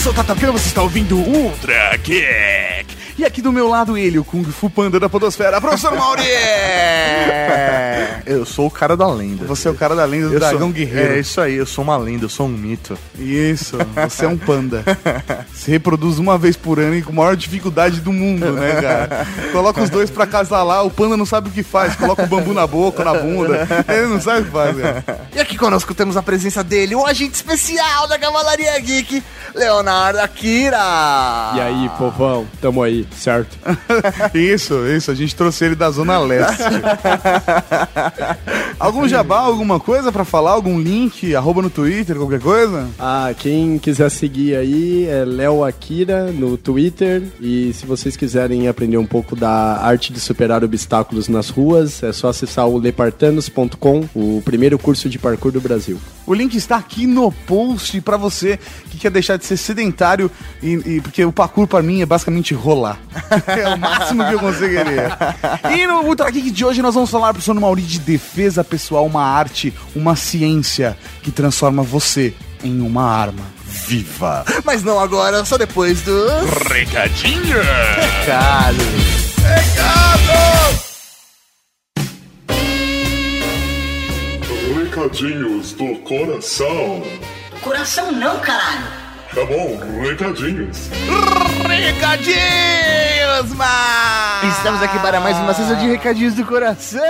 Eu sou o Tatacana, você está ouvindo Ultra Geek. E aqui do meu lado ele, o Kung Fu Panda da Podosfera, professor Mauri! Eu sou o cara da lenda. Você é o cara da lenda do Eu Dragão sou, Guerreiro. É isso aí, eu sou uma lenda, eu sou um mito. Isso, você é um panda. Se reproduz uma vez por ano e com a maior dificuldade do mundo, né, cara? Coloca os dois pra casalar, o panda não sabe o que faz. Coloca o bambu na boca, na bunda. Ele não sabe o que faz, cara. E aqui conosco temos a presença dele, o agente especial da Cavalaria Geek, Leonardo Akira. E aí, povão, tamo aí, certo? Isso, isso, a gente trouxe ele da Zona Leste. Algum jabá, alguma coisa pra falar? Algum link, arroba no Twitter, qualquer coisa? Ah, quem quiser seguir aí é Léo Akira no Twitter. E se vocês quiserem aprender um pouco da arte de superar obstáculos nas ruas, é só acessar o lepartanos.com, o primeiro curso de parkour do Brasil. O link está aqui no post pra você que quer deixar de ser sedentário e, e- porque o parkour pra mim é basicamente rolar. é o máximo que eu conseguiria. E no Ultra Geek de hoje nós vamos falar pro Sono Mauri de defesa pessoal, uma arte, uma ciência que transforma você em uma arma viva. Mas não agora, só depois do... Recadinho! Cara. Recadinhos do coração. Coração não, caralho. Tá bom, recadinhos. Recadinhos, mas... Estamos aqui para mais uma sessão de recadinhos do coração,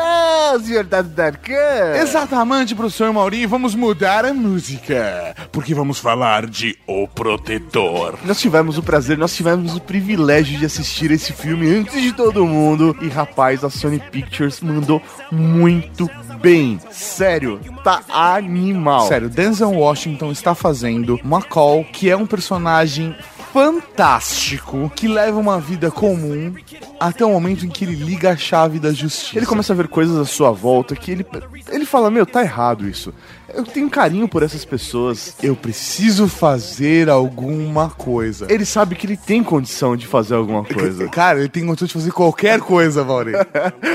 senhor Dado Darkan. Exatamente, professor Mauri, vamos mudar a música, porque vamos falar de O Protetor. Nós tivemos o prazer, nós tivemos o privilégio de assistir esse filme antes de todo mundo. E rapaz, a Sony Pictures mandou muito bem. Sério, tá animal. Sério, Denzel Washington está fazendo McCall, que é um personagem fantástico, que leva uma vida comum até o momento em que ele liga a chave da justiça. Ele começa a ver coisas à sua volta que ele, ele fala: Meu, tá errado isso. Eu tenho carinho por essas pessoas. Eu preciso fazer alguma coisa. Ele sabe que ele tem condição de fazer alguma coisa. Cara, ele tem condição de fazer qualquer coisa, Mauri.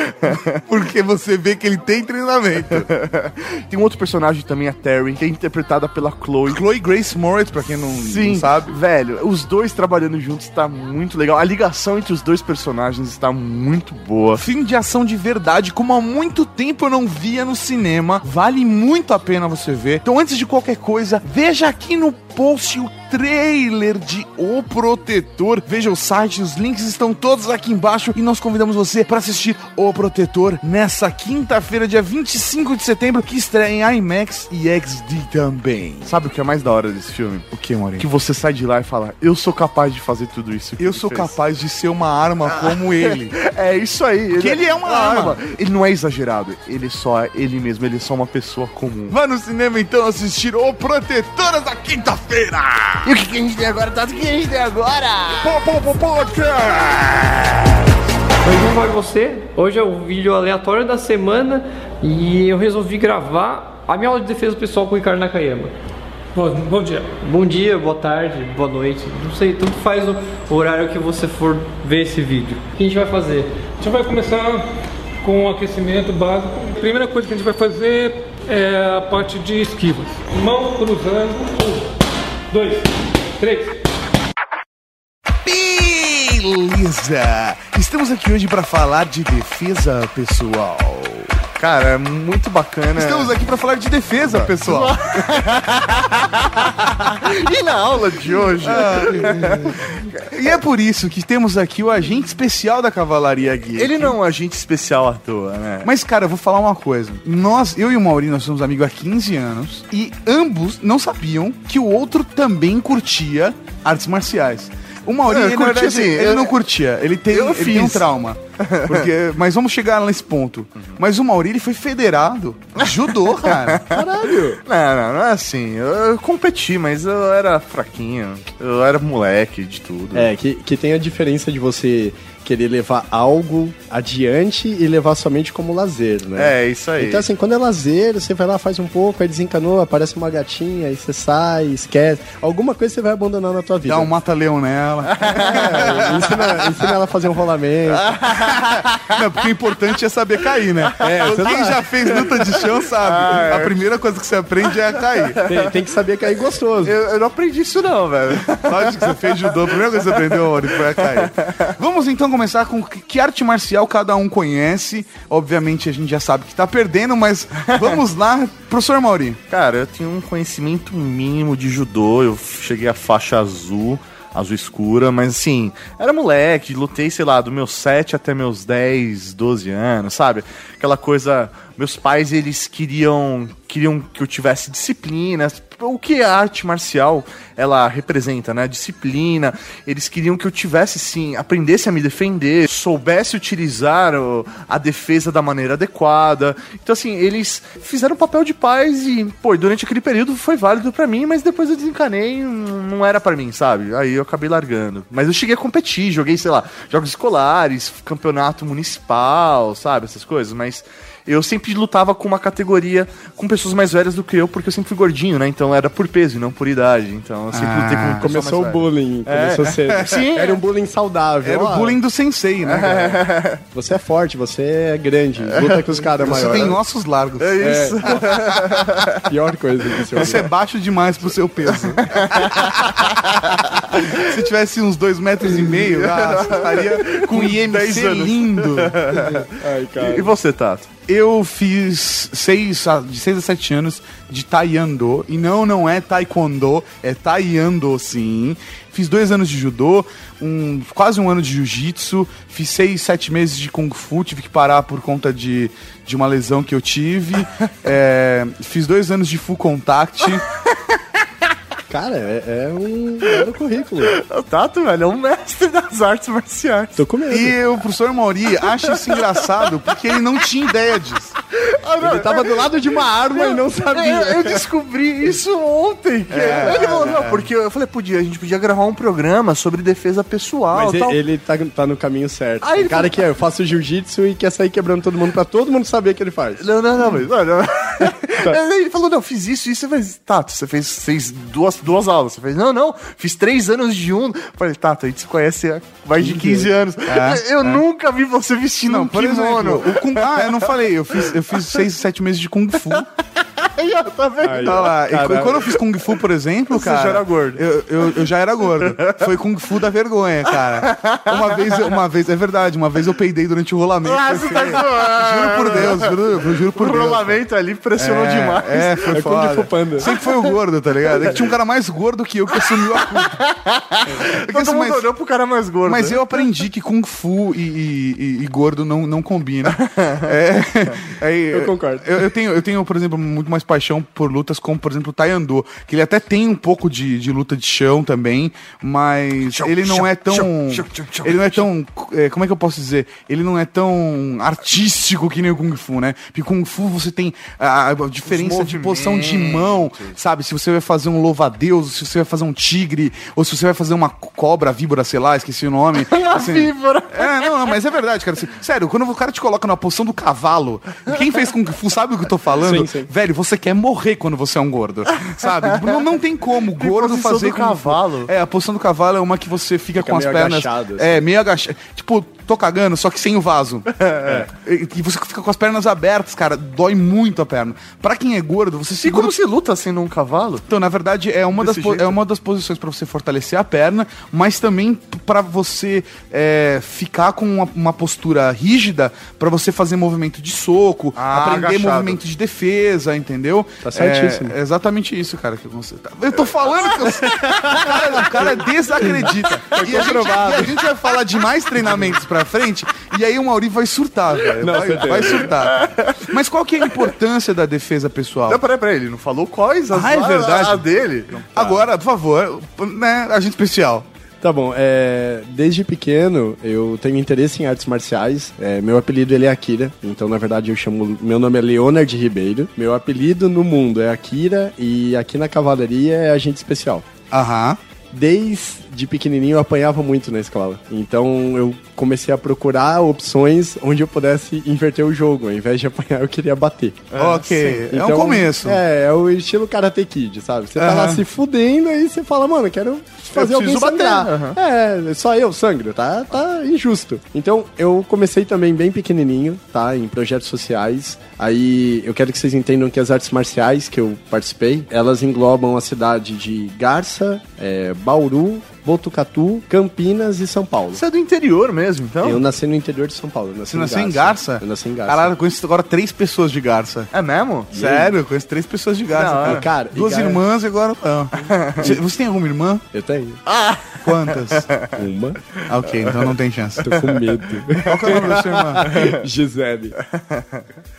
Porque você vê que ele tem treinamento. Tem um outro personagem também, a Terry, que é interpretada pela Chloe. Chloe Grace Moritz, pra quem não, Sim, não sabe. velho, os dois trabalhando juntos tá muito legal. A ligação entre os dois personagens está muito boa. Filme de ação de verdade, como há muito tempo eu não via no cinema. Vale muito a pena você ver. Então, antes de qualquer coisa, veja aqui no post o trailer de O Protetor. Veja o site, os links estão todos aqui embaixo. E nós convidamos você para assistir O Protetor nessa quinta-feira, dia 25 de setembro, que estreia em IMAX e XD também. Sabe o que é mais da hora desse filme? O que, Maurinho? Que você sai de lá e fala, eu sou capaz de fazer tudo isso. Eu ele sou fez." capaz de ser uma arma como ele. É isso aí. Que ele é uma arma. Ele não é exagerado. Ele só é ele mesmo. Ele é só uma pessoa comum. Vá no cinema então assistir O Protetor da quinta-feira. E o que, que a gente tem agora, Tato? O que a gente tem agora? Oi, como vai você? Hoje é o vídeo aleatório da semana e eu resolvi gravar a minha aula de defesa pessoal com o Ricardo Nakayama. Bom, bom dia. Bom dia, boa tarde, boa noite, não sei, tanto faz o horário que você for ver esse vídeo. O que a gente vai fazer? A gente vai começar com o aquecimento básico. A primeira coisa que a gente vai fazer é a parte de esquivas. Mão cruzando. Dois, três. Beleza! Estamos aqui hoje para falar de defesa pessoal. Cara, é muito bacana. Estamos aqui para falar de defesa pessoal. E na aula de hoje? E é por isso que temos aqui o agente especial da Cavalaria Geek. Ele não é um agente especial à toa, né? Mas, cara, eu vou falar uma coisa. Nós, eu e o Maurinho, nós somos amigos há 15 anos e ambos não sabiam que o outro também curtia artes marciais. O Maurinho, É, ele, curtia assim, ele eu- não curtia. Ele tem, eu ele tem um fiz. trauma. Porque, mas vamos chegar nesse ponto. Mas o Maurinho, ele foi federado. Judô, cara. Caralho. Não, não, não é assim. Eu, eu competi, mas eu era fraquinho. Eu era moleque de tudo. É, que, que tem a diferença de você querer levar algo adiante e levar somente como lazer, né? É, isso aí. Então, assim, quando é lazer, você vai lá, faz um pouco, aí desencanou, aparece uma gatinha, aí você sai, esquece. Alguma coisa você vai abandonar na tua vida. Dá um mata-leão nela. É, ensina, ensina ela a fazer um rolamento. Não, porque o importante é saber cair, né? você Quem já fez luta de chão sabe. A primeira coisa que você aprende é a cair. Tem, tem que saber cair gostoso. Eu, eu não aprendi isso não, velho. Lógico que você fez judô, a primeira coisa que você aprendeu, Ori, foi a cair. Vamos então começar com que arte marcial cada um conhece. Obviamente a gente já sabe que tá perdendo, mas vamos lá. Professor Mauri. Cara, eu tinha um conhecimento mínimo de judô, eu cheguei à faixa azul, azul escura, mas assim, era moleque, lutei, sei lá, do meus 7 até meus 10, 12 anos, sabe? Aquela coisa, meus pais, eles queriam queriam que eu tivesse disciplina, o que a arte marcial ela representa, né? Disciplina. Eles queriam que eu tivesse sim, aprendesse a me defender, soubesse utilizar a defesa da maneira adequada. Então assim, eles fizeram o papel de pais e, pô, durante aquele período foi válido pra mim, mas depois eu desencanei, não era pra mim, sabe? Aí eu acabei largando. Mas eu cheguei a competir, joguei, sei lá, jogos escolares, campeonato municipal, sabe, essas coisas, mas eu sempre lutava com uma categoria com pessoas mais velhas do que eu, porque eu sempre fui gordinho, né? Então era por peso e não por idade. Então eu sempre Ah, lutei com pessoas Começou o bullying, começou cedo. Sim. Era um bullying saudável. Era o bullying do sensei, né? cara? Você é forte, você é grande. Luta com os caras Você maiores. tem ossos largos. É isso. Pior coisa que você Você é baixo demais pro seu peso. Se tivesse uns dois metros e meio, ah, você estaria com 10 IMC lindo. Ai, cara. E você, Tato? Eu fiz seis, de 6 a 7 anos de Taekwondo. E não, não é Taekwondo, é Taekwondo sim. Fiz dois anos de judô, um, quase um ano de jiu-jitsu. Fiz seis, sete meses de Kung Fu, tive que parar por conta de, de uma lesão que eu tive. É, fiz dois anos de Full Contact. Cara, é, é um belo currículo. O Tato, velho, é um mestre das artes marciais. Tô com medo. E o professor Mauri acha isso engraçado porque ele não tinha ideia disso. Ele tava do lado de uma arma e não Eu, sabia. eu descobri isso ontem. que ele falou, não, porque eu falei, podia, a gente podia gravar um programa sobre defesa pessoal Mas tal. ele, tá, tá no caminho certo. Aí ele cara falou- que é, eu faço jiu-jitsu e quer sair quebrando todo mundo pra todo mundo saber o que ele faz. Não, não, não, mas. Não, não. Aí Ele falou, não, fiz isso, isso, mas. Tato, você fez, fez duas, duas aulas. Você fez, não, não, fiz três anos de um. Eu falei, Tato, a gente se conhece há mais de 15 anos. eu nunca vi você vestindo Não, um por kimono. exemplo, o Kung... Ah, eu não falei, eu fiz, eu fiz seis, sete meses de Kung Fu. Aí, ó, tá vendo? Aí, Tá lá. E Caralho. quando eu fiz Kung Fu, por exemplo, Você cara. já era gordo. Eu, eu, eu já era gordo. Foi Kung Fu da vergonha, cara. Uma vez, uma vez, é verdade, uma vez eu peidei durante o rolamento. Ah, você tá zoando. Juro por Deus, juro, eu juro por O Deus. rolamento ali pressionou demais. É, foi É Kung foda. Fu Panda. Sempre foi o gordo, tá ligado? É que tinha um cara mais gordo que eu que assumiu a culpa. É Todo assim, mundo mas, olhou pro cara mais gordo. mas eu aprendi que Kung Fu e, e- e- e gordo não, não combinam. É, aí, Eu concordo. Eu, eu tenho, eu tenho, por exemplo, muito mais paixão por lutas como, por exemplo, o Taekwondo, que ele até tem um pouco de, de luta de chão também, mas Chão, ele não chão, é tão. chão, ele não é tão. é, como é que eu posso dizer? Ele não é tão artístico que nem o Kung Fu, né? Porque Kung Fu você tem a, a diferença de posição de mão, sabe? Se você vai fazer um louva-a-Deus, se você vai fazer um tigre, ou se você vai fazer uma cobra, víbora, sei lá, esqueci o nome. Assim, víbora. É, não, não, mas é verdade, cara. Assim, sério, quando o cara te coloca na posição do cavalo, quem fez Kung Fu sabe o que eu tô falando? Sim, sim. Velho, você quer morrer quando você é um gordo, sabe? Tipo, Não, não tem como o gordo fazer do cavalo? É, a posição do cavalo é uma que você fica, com as meio pernas. agachado, assim. É, meio agachado. Tipo, tô cagando, só que sem o vaso. É. E, e você fica com as pernas abertas, cara. Dói muito a perna. Pra quem é gordo, você E segura. como se luta sendo um cavalo? Então, na verdade, é uma, das, Desse po- jeito? é uma das posições pra você fortalecer a perna, mas também p- pra você é, ficar com uma, uma postura rígida pra você fazer movimento de soco, Ah, aprender agachado. movimento de defesa, entendeu? Tá certíssimo. É, é exatamente isso, cara. Que você tá... Eu tô falando que eu... o, cara, o cara desacredita. E a, gente, e a gente vai falar de mais treinamentos pra frente, e aí o Mauri vai surtar, velho. Vai, vai surtar. Mas qual que é a importância da defesa pessoal? Não, peraí, peraí, ele não falou quais as Ah, é verdade. a dele. Agora, por favor, né, agente especial. Tá bom, é, desde pequeno eu tenho interesse em artes marciais. É, meu apelido ele é Akira, então na verdade eu chamo. Meu nome é Leonard Ribeiro. Meu apelido no mundo é Akira e aqui na cavalaria é agente especial. Aham. Desde pequenininho eu apanhava muito na escola. Então eu comecei a procurar opções onde eu pudesse inverter o jogo. Ao invés de apanhar, eu queria bater. ok, é Então, começo. É, é o estilo Karate Kid, sabe? Você tá lá se fudendo, aí você fala, mano, eu quero fazer Eu alguém sangrar. aham. É, só eu sangro, tá, tá injusto. Então, eu comecei também bem pequenininho, tá? Em projetos sociais. Aí, eu quero que vocês entendam que as artes marciais que eu participei, elas englobam a cidade de Garça, é, Bauru, Botucatu, Campinas e São Paulo. Você é do interior mesmo, então? Eu nasci no interior de São Paulo. eu nasci Você nasceu em Garça? Eu nasci em Garça. Caralho, eu conheço agora três pessoas de Garça. É mesmo? Sério, eu conheço três pessoas de Garça. Hora. cara. Cara, e Duas Gar- irmãs e agora. não. Você, você tem alguma irmã? Eu tenho. Quantas? Uma. Ah, ok, então não tem chance. Tô com medo. Qual que é o nome da sua irmã? Gisele.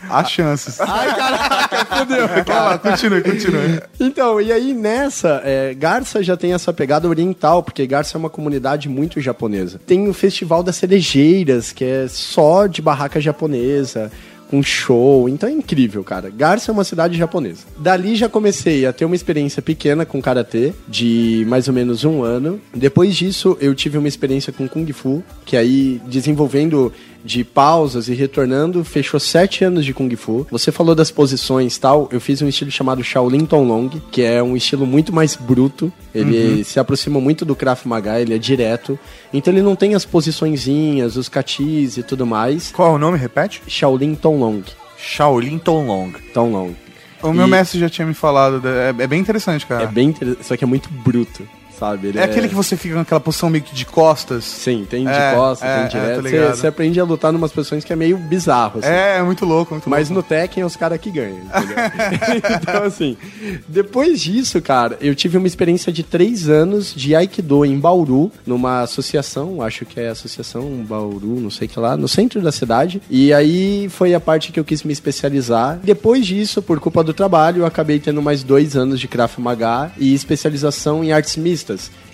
Há chances. Ai, caraca, fodeu. Vai lá, continue, continue. Então, e aí nessa, é, Garça já tem essa pegada oriental, porque Garça é uma comunidade muito japonesa. Tem o Festival das Cerejeiras, que é só de barraca japonesa, com show. Então é incrível, cara. Garça é uma cidade japonesa. Dali já comecei a ter uma experiência pequena com karatê, de mais ou menos um ano. Depois disso, eu tive uma experiência com Kung Fu, que aí desenvolvendo de pausas e retornando, fechou sete anos de Kung Fu. Você falou das posições e tal, eu fiz um estilo chamado Shaolin Tonglong, que é um estilo muito mais bruto. Ele se aproxima muito do Krav Maga, ele é direto. Então ele não tem as posiçõezinhas, os katis e tudo mais. Qual é o nome? Repete? Shaolin Tonglong. Shaolin Tonlong. Tonglong. O meu E- mestre já tinha me falado. é, é bem interessante, cara. É bem interessante, só que é muito bruto, sabe? Ele É aquele que você fica naquela posição meio que de costas. Sim, tem de É, costas, é, tem é, direto. tô Você- aprende a lutar numas posições que é meio bizarro, assim. É, é muito louco, muito Mas louco. no Tekken é os caras que ganham, então, assim, depois disso, cara, eu tive uma experiência de três anos de Aikido em Bauru, numa associação, acho que é Associação Bauru, não sei o que lá, no centro da cidade. E aí foi a parte que eu quis me especializar. Depois disso, por culpa do trabalho, eu acabei tendo mais dois anos de Krav Maga e especialização em artes mistas.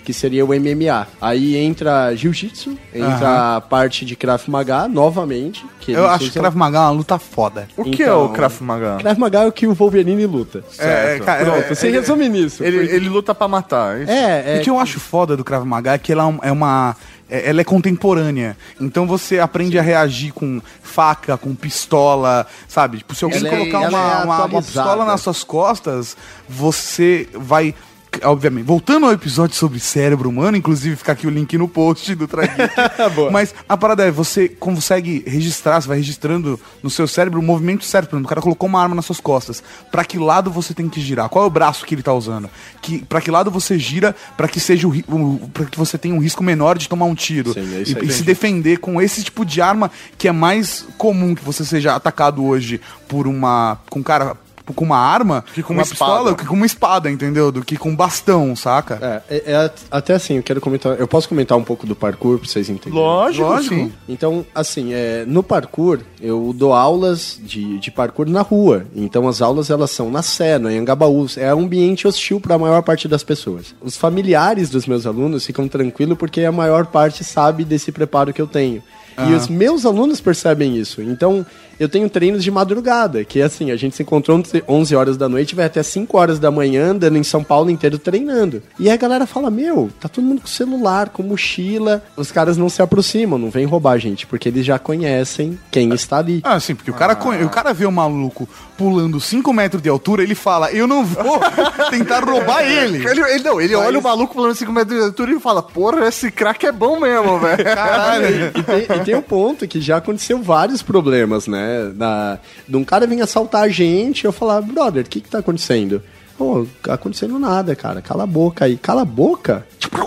Que seria o MMA. Aí entra Jiu-Jitsu, entra a parte de Krav Maga novamente. Que Eu eles acho que usam- Krav Maga é uma luta foda. O que é Então, o Krav Maga? Krav Maga é o que o Wolverine luta. É, cara, Pronto, é, você é- resume nisso. Ele, porque- ele luta pra matar. é isso? É, é. O que eu acho foda do Krav Maga é que ela é uma. é- Ela é contemporânea. Então você aprende a reagir com faca, com pistola, sabe? Tipo, se alguém Ela é- colocar ela uma, é uma- uma atualizada. pistola nas suas costas, você vai. Obviamente, voltando ao episódio sobre cérebro humano, inclusive fica aqui o link no post do Trageek. Mas a parada é, você consegue registrar, você vai registrando no seu cérebro o movimento certo. Por exemplo, o cara colocou uma arma nas suas costas. Pra que lado você tem que girar? Qual é o braço que ele tá usando? Que, pra que lado você gira pra que seja o, o para que você tenha um risco menor de tomar um tiro. Sim, é e, aí. e se defender com esse tipo de arma que é mais comum que você seja atacado hoje por uma. com um cara. Com uma arma, que com uma uma pistola, espada. que com uma espada, entendeu? Do que com um bastão, saca? É, é- é at- até assim, eu quero comentar. Eu posso comentar um pouco do parkour pra vocês entenderem? Lógico, Lógico. sim. Então, assim, é, no parkour, eu dou aulas de, de parkour na rua. Então, as aulas, elas são na Sé, no Anhangabaú. É um ambiente hostil para a maior parte das pessoas. Os familiares dos meus alunos ficam tranquilos porque a maior parte sabe desse preparo que eu tenho. E os meus alunos percebem isso. Então, eu tenho treinos de madrugada, que é assim, a gente se encontrou entre 11 horas da noite, vai até 5 horas da manhã, andando em São Paulo inteiro treinando. E aí a galera fala, meu, tá todo mundo com celular, com mochila. Os caras não se aproximam, não vem roubar a gente, porque eles já conhecem quem está ali. Ah, sim, porque o cara, conhe- o cara vê o maluco pulando 5 metros de altura, ele fala, eu não vou tentar roubar ele. Ele, ele- não, ele olha o maluco pulando 5 metros de altura e fala, porra, esse crack é bom mesmo, velho. Caralho. E tem, e tem um ponto que já aconteceu vários problemas, né? Da, de um cara vir assaltar a gente, eu falar, brother, o que que tá acontecendo? Pô, tá acontecendo nada, cara. Cala a boca aí. Cala a boca? Tipo,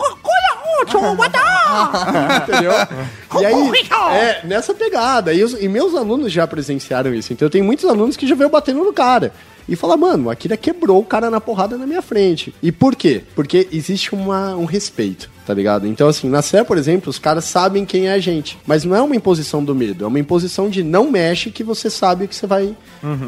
Entendeu? E aí, é, nessa pegada. E, os- e meus alunos já presenciaram isso. Então eu tenho muitos alunos que já veio batendo no cara. E fala, mano, a Akira quebrou o cara na porrada na minha frente. E por quê? Porque existe uma, um respeito, tá ligado? Então, assim, na Sé, por exemplo, os caras sabem quem é a gente. Mas não é uma imposição do medo, é uma imposição de não mexe que você sabe que você vai.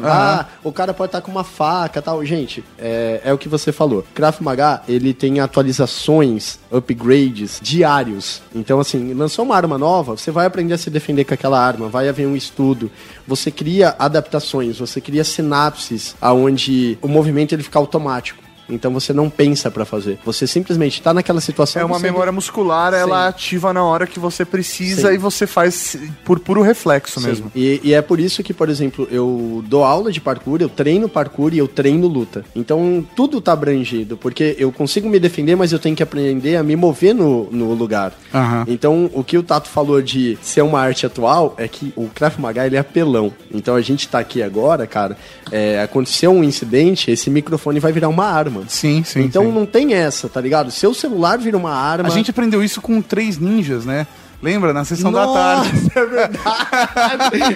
Ah, o cara pode estar com uma faca tal. Gente, é, é o que você falou. Krav Maga, ele tem atualizações, upgrades diários. Então, assim, lançou uma arma nova, você vai aprender a se defender com aquela arma, vai haver um estudo. Você cria adaptações, você cria sinapses aonde o movimento ele fica automático. Então você não pensa pra fazer. Você simplesmente tá naquela situação. É uma memória muscular, ela ativa na hora que você precisa Sim. e você faz por puro reflexo Sim. mesmo. E, e é por isso que, por exemplo, eu dou aula de parkour, eu treino parkour e eu treino luta. Então tudo tá abrangido, porque eu consigo me defender, mas eu tenho que aprender a me mover no, no lugar. Aham. Então o que o Tato falou de ser uma arte atual é que o Krav Maga ele é apelão. Então a gente tá aqui agora, cara, é, aconteceu um incidente, esse microfone vai virar uma arma. Sim, sim. então sim. não tem essa, tá ligado? Seu celular vira uma arma. A gente aprendeu isso com três ninjas, né? Lembra? Na sessão da tarde. Nossa, é verdade.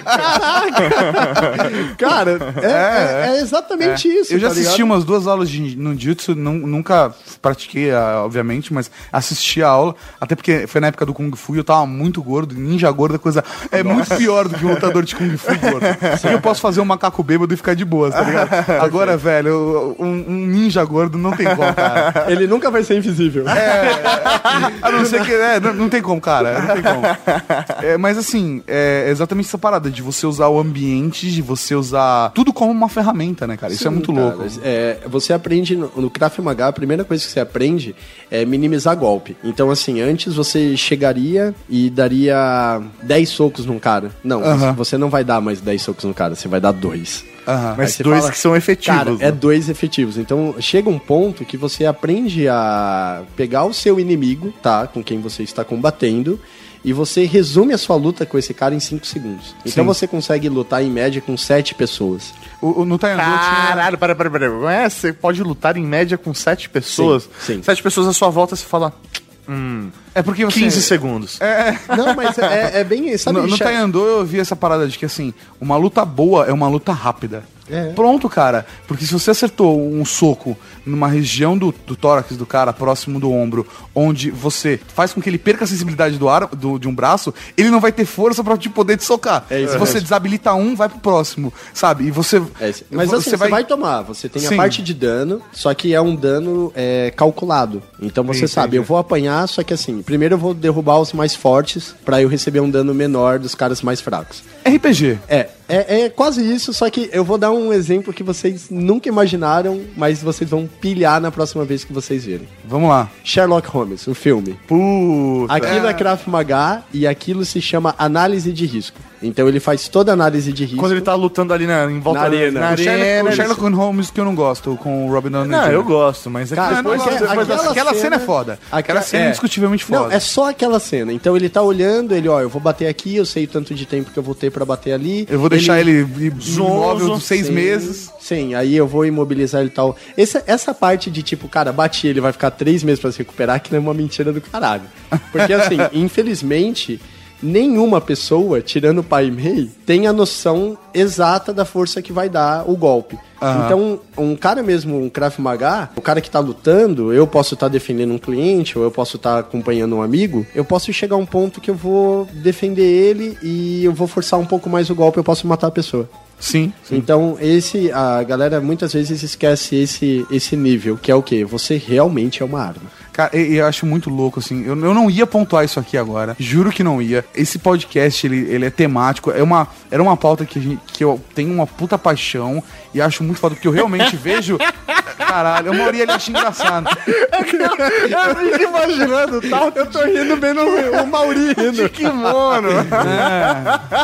Caraca. Cara, é, é- é exatamente isso. Eu já tá assisti ligado? umas duas aulas de no Jutsu, nu- nunca pratiquei, ah, obviamente, mas assisti a aula, até porque foi na época do Kung Fu e eu tava muito gordo, ninja gordo é coisa. É muito pior do que um lutador de Kung Fu gordo. Porque eu posso fazer um macaco bêbado e ficar de boas, tá ligado? Agora, velho, um, um ninja gordo não tem como, cara. Ele nunca vai ser invisível. A não ser que. É, não, não tem como, cara. Como. É, mas assim, é exatamente essa parada de você usar o ambiente, de você usar tudo como uma ferramenta, né, cara? Isso é muito Cara, louco. é, você aprende no, no Krav Maga, a primeira coisa que você aprende é minimizar golpe. Então, assim, antes você chegaria e daria 10 socos num cara. Não, Aham. você não vai dar mais 10 socos no cara, você vai dar dois. Aí Mas dois fala, que são efetivos. Cara, né? é dois efetivos. Então chega um ponto que você aprende a pegar o seu inimigo, tá? Com quem você está combatendo. E você resume a sua luta com esse cara em 5 segundos. Então Sim. você consegue lutar em média com 7 pessoas. O, o, no Taekwondo tinha... Caralho, para, para, para. Não é? Você pode lutar em média com sete pessoas. Sim, sim. Sete pessoas à sua volta, você fala É porque você... 15 segundos. Não, mas é, é bem. Sabe, no, no Taekwondo eu vi essa parada de que assim, uma luta boa é uma luta rápida. É. Pronto, cara. Porque se você acertou um soco numa região do, do tórax do cara, próximo do ombro, onde você faz com que ele perca a sensibilidade do ar, do, de um braço, ele não vai ter força pra te poder te socar. É isso se você mesmo. desabilita um, vai pro próximo, sabe? E você. É, mas assim, você vai... tomar, você tem Sim. a parte de dano, só que é um dano é, calculado. Então você Entendi. sabe, eu vou apanhar, só que assim, primeiro eu vou derrubar os mais fortes pra eu receber um dano menor dos caras mais fracos. RPG. É, é, é quase isso, só que eu vou dar um exemplo que vocês nunca imaginaram, mas vocês vão pilhar na próxima vez que vocês verem. Vamos lá. Sherlock Holmes, o filme. Puta. Aquilo é Krav Maga e aquilo se chama análise de risco. Então ele faz toda a análise de risco. Quando ele tá lutando ali na, em volta Na arena. Na O Sherlock, arena, o Sherlock Holmes que eu não gosto, com o Robin Downey Não, Jr. eu gosto, mas é que Cara, depois, depois aquela Aquela cena é foda. Aquela cena é indiscutivelmente Não, foda. é só aquela cena. Então ele tá olhando, ele, ó, eu vou bater aqui, eu sei o tanto de tempo que eu vou ter pra bater ali. Eu vou deixar ele, imóvel Zonzo, dos seis Sim, meses. Sim, aí eu vou imobilizar ele e tal. Essa, essa parte de tipo, cara, bati ele vai ficar três meses pra se recuperar, que não é uma mentira do caralho. Porque assim, infelizmente, nenhuma pessoa, tirando o pai e mei, tem a noção exata da força que vai dar o golpe. Aham. Então, um cara mesmo, um Krav Maga, o cara que tá lutando, eu posso estar defendendo um cliente, ou eu posso estar acompanhando um amigo, eu posso chegar a um ponto que eu vou defender ele e eu vou forçar um pouco mais o golpe, eu posso matar a pessoa. Sim. Então, esse a galera muitas vezes esquece esse esse nível, que é o quê? Você realmente é uma arma. Cara, e- e eu acho muito louco, assim. Eu, eu não ia pontuar isso aqui agora. Juro que não ia. Esse podcast, ele, ele é temático. É uma, era uma pauta que, a gente- que eu tenho uma puta paixão. E acho muito foda, porque eu realmente vejo. Caralho, eu Mauri ele acha engraçado. Eu fico imaginando, tá? Eu tô rindo vendo o, o Mauri rindo. Que mono.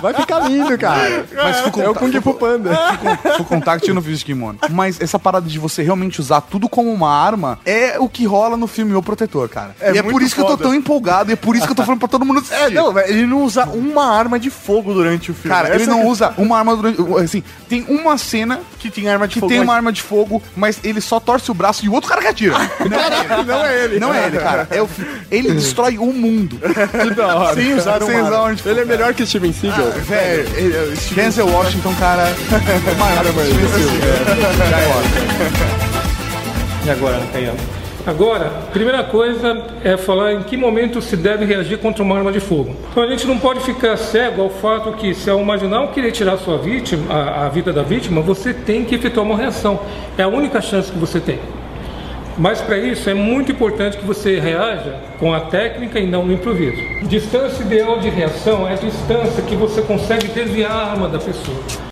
Vai ficar lindo, cara. Mas É o Kung Fu Panda. Full contact eu não fiz de kimono. Mas essa parada de você realmente usar tudo como uma arma é o que rola no filme O Protetor, cara. É e é por isso que eu tô foda. tão empolgado e é por isso que eu tô falando pra todo mundo assistir. É, não, ele não usa uma arma de fogo durante o filme. Cara, ele Essa não que- usa uma arma durante. Assim, tem uma cena que tem arma de que fogo. tem mas- uma arma de fogo, mas ele só torce o braço e o outro cara que atira. Não é ele. Não é ele, cara. É o fi- ele destrói o mundo. Que da hora. Sem usar, sem usar arma. Ele é melhor que Steven Seagal. Velho, ele- Denzel Washington, cara. É maior, E agora, Caiano? Agora, primeira coisa é falar em que momento se deve reagir contra uma arma de fogo. Então a gente não pode ficar cego ao fato que se o marginal querer tirar sua vítima, a, a vida da vítima, você tem que efetuar uma reação. É a única chance que você tem. Mas para isso é muito importante que você reaja com a técnica e não no improviso. Distância ideal de reação é a distância que você consegue desviar a arma da pessoa.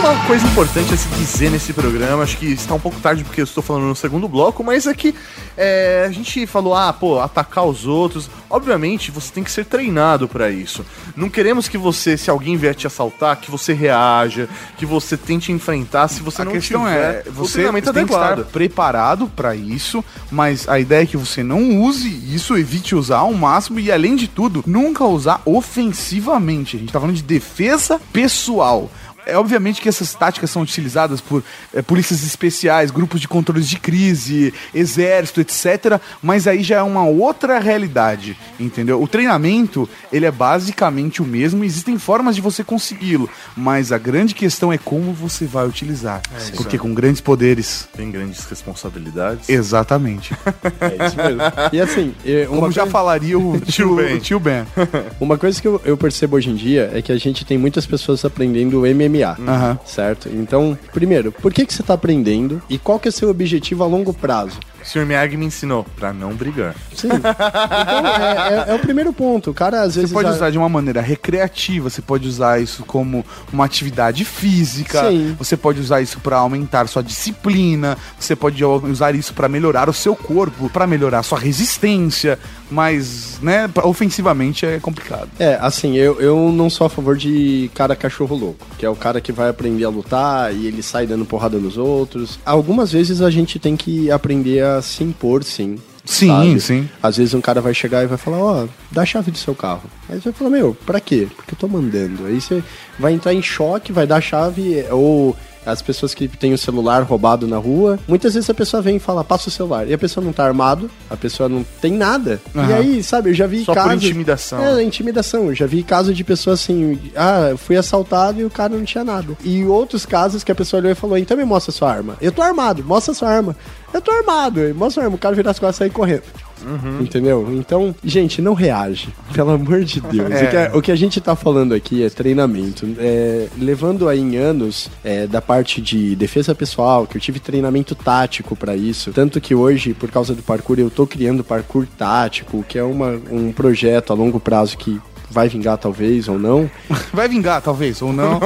Uma coisa importante a se dizer nesse programa, acho que está um pouco tarde porque eu estou falando no segundo bloco, mas é que é, a gente falou, ah, pô, atacar os outros. Obviamente, você tem que ser treinado para isso. Não queremos que você, se alguém vier te assaltar, que você reaja, que você tente enfrentar, se você a não questão tiver é, você tem que adequado. estar preparado para isso, mas a ideia é que você não use isso, evite usar ao máximo e, além de tudo, nunca usar ofensivamente. A gente tá falando de defesa pessoal. É obviamente que essas táticas são utilizadas por eh, polícias especiais, grupos de controles de crise, exército, etc. Mas aí já é uma outra realidade, entendeu? O treinamento ele é basicamente o mesmo. Existem formas de você consegui-lo, mas a grande questão é como você vai utilizar, porque com grandes poderes, Tem grandes responsabilidades. exatamente. É isso mesmo. E assim, uma Como já coisa- falaria o tio, Ben. o tio Ben. Uma coisa que eu, eu percebo hoje em dia é que a gente tem muitas pessoas aprendendo MMA, Aham. certo? Então, primeiro, por que, que você está aprendendo e qual que é o seu objetivo a longo prazo? O Sr. Miyagi me ensinou pra não brigar. Sim. Então, é, é- é o primeiro ponto. O cara, às vezes... Você pode a- usar de uma maneira recreativa, você pode usar isso como uma atividade física, Sim. você pode usar isso para aumentar sua disciplina, você pode usar isso para melhorar o seu corpo, para melhorar sua resistência, mas, né, ofensivamente é complicado. É, assim, eu, eu não sou a favor de cara cachorro louco, que é o cara que vai aprender a lutar e ele sai dando porrada nos outros. Algumas vezes a gente tem que aprender a se impor, sim. Sim, sabe? sim. Às vezes um cara vai chegar e vai falar, ó, dá a chave do seu carro. Aí você vai falar, meu, pra quê? Porque eu tô mandando. Aí você vai entrar em choque, vai dar a chave, ou as pessoas que têm o celular roubado na rua, muitas vezes a pessoa vem e fala, passa o celular. E a pessoa não tá armado, a pessoa não tem nada. E Aham. aí, sabe, eu já vi Só por casos... intimidação. É, intimidação. Eu já vi casos de pessoas assim, ah, eu fui assaltado e o cara não tinha nada. E outros casos que a pessoa olhou e falou, então me mostra sua arma. Eu tô armado, mostra sua arma. Eu tô armado, mostra a arma. O cara vira as costas e sai correndo. Entendeu? Então, gente, não reage. Pelo amor de Deus. É. O, que a, o que a gente tá falando aqui é treinamento. É, levando aí em anos é, da parte de defesa pessoal, que eu tive treinamento tático pra isso. Tanto que hoje, por causa do parkour, eu tô criando parkour tático, que é uma, um projeto a longo prazo que vai vingar talvez ou não. Vai vingar, talvez, ou não.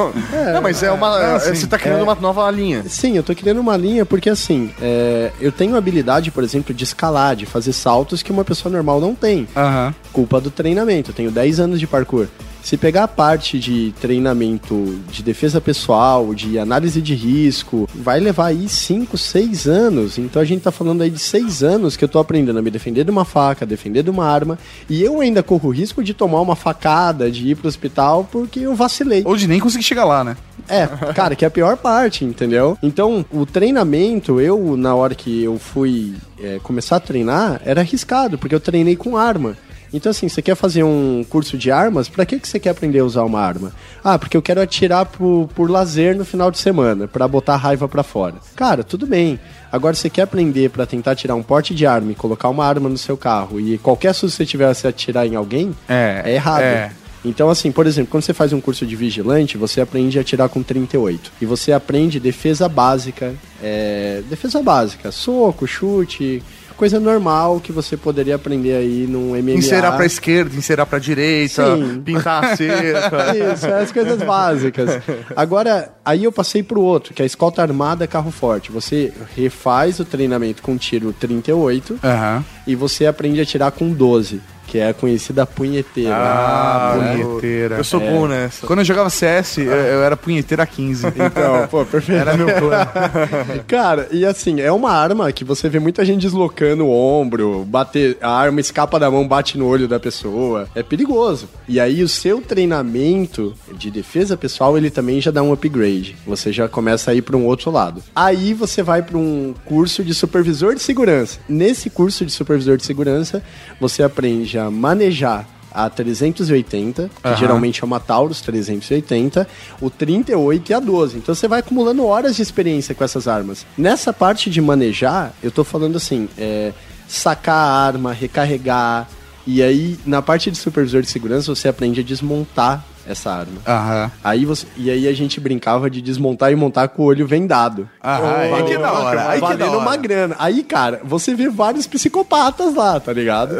não, mas é uma. é, é, assim, você tá criando uma nova linha. Sim, eu tô criando uma linha porque assim, é, eu tenho habilidade, por exemplo, de escalar, de fazer saltos que uma pessoa normal não tem. Aham. Culpa do treinamento. Eu tenho 10 anos de parkour. Se pegar a parte de treinamento de defesa pessoal, de análise de risco, vai levar aí 5, 6 anos. Então a gente tá falando aí de 6 anos que eu tô aprendendo a me defender de uma faca, defender de uma arma. E eu ainda corro o risco de tomar uma facada, de ir pro hospital porque eu vacilei. Ou de nem conseguir chegar lá, né? É, cara, que é a pior parte, entendeu? Então, o treinamento, eu, na hora que eu fui é, começar a treinar, era arriscado, porque eu treinei com arma. Então, assim, você quer fazer um curso de armas, pra que, que você quer aprender a usar uma arma? Ah, porque eu quero atirar por, por lazer no final de semana, pra botar a raiva pra fora. Cara, tudo bem. Agora, você quer aprender pra tentar tirar um porte de arma e colocar uma arma no seu carro, e qualquer susto que você tiver se atirar em alguém, É, é errado. é. Então, assim, por exemplo, quando você faz um curso de vigilante, você aprende a atirar com 38. E você aprende defesa básica. é, defesa básica, soco, chute, coisa normal que você poderia aprender aí num MMA. Inserar pra esquerda, inserar pra direita, Sim. pintar a cerca. Isso, é as coisas básicas. Agora, aí eu passei pro outro, que é a escolta armada carro forte. Você refaz o treinamento com tiro 38 Aham. e você aprende a atirar com 12, que é a conhecida punheteira. Ah, né? punheteira. Eu sou bom nessa. Quando eu jogava CS, eu, eu era punheteira 15. Então, pô, perfeito. Era meu plano. Cara, e assim, é uma arma que você vê muita gente deslocando o ombro, bater, a arma escapa da mão, bate no olho da pessoa. É perigoso. E aí o seu treinamento de defesa pessoal, ele também já dá um upgrade. Você já começa a ir para um outro lado. Aí você vai para um curso de supervisor de segurança. Nesse curso de supervisor de segurança, você aprende a manejar a 380, que Aham. geralmente é uma Taurus 380, o 38 e a 12. Então você vai acumulando horas de experiência com essas armas. Nessa parte de manejar, eu tô falando assim, é, sacar a arma, recarregar, e aí na parte de supervisor de segurança você aprende a desmontar essa arma. Aham. Aí você, e aí a gente brincava de desmontar e montar com o olho vendado. Aham, aí que da hora, aí que da hora. uma grana. Aí, cara, você vê vários psicopatas lá, tá ligado?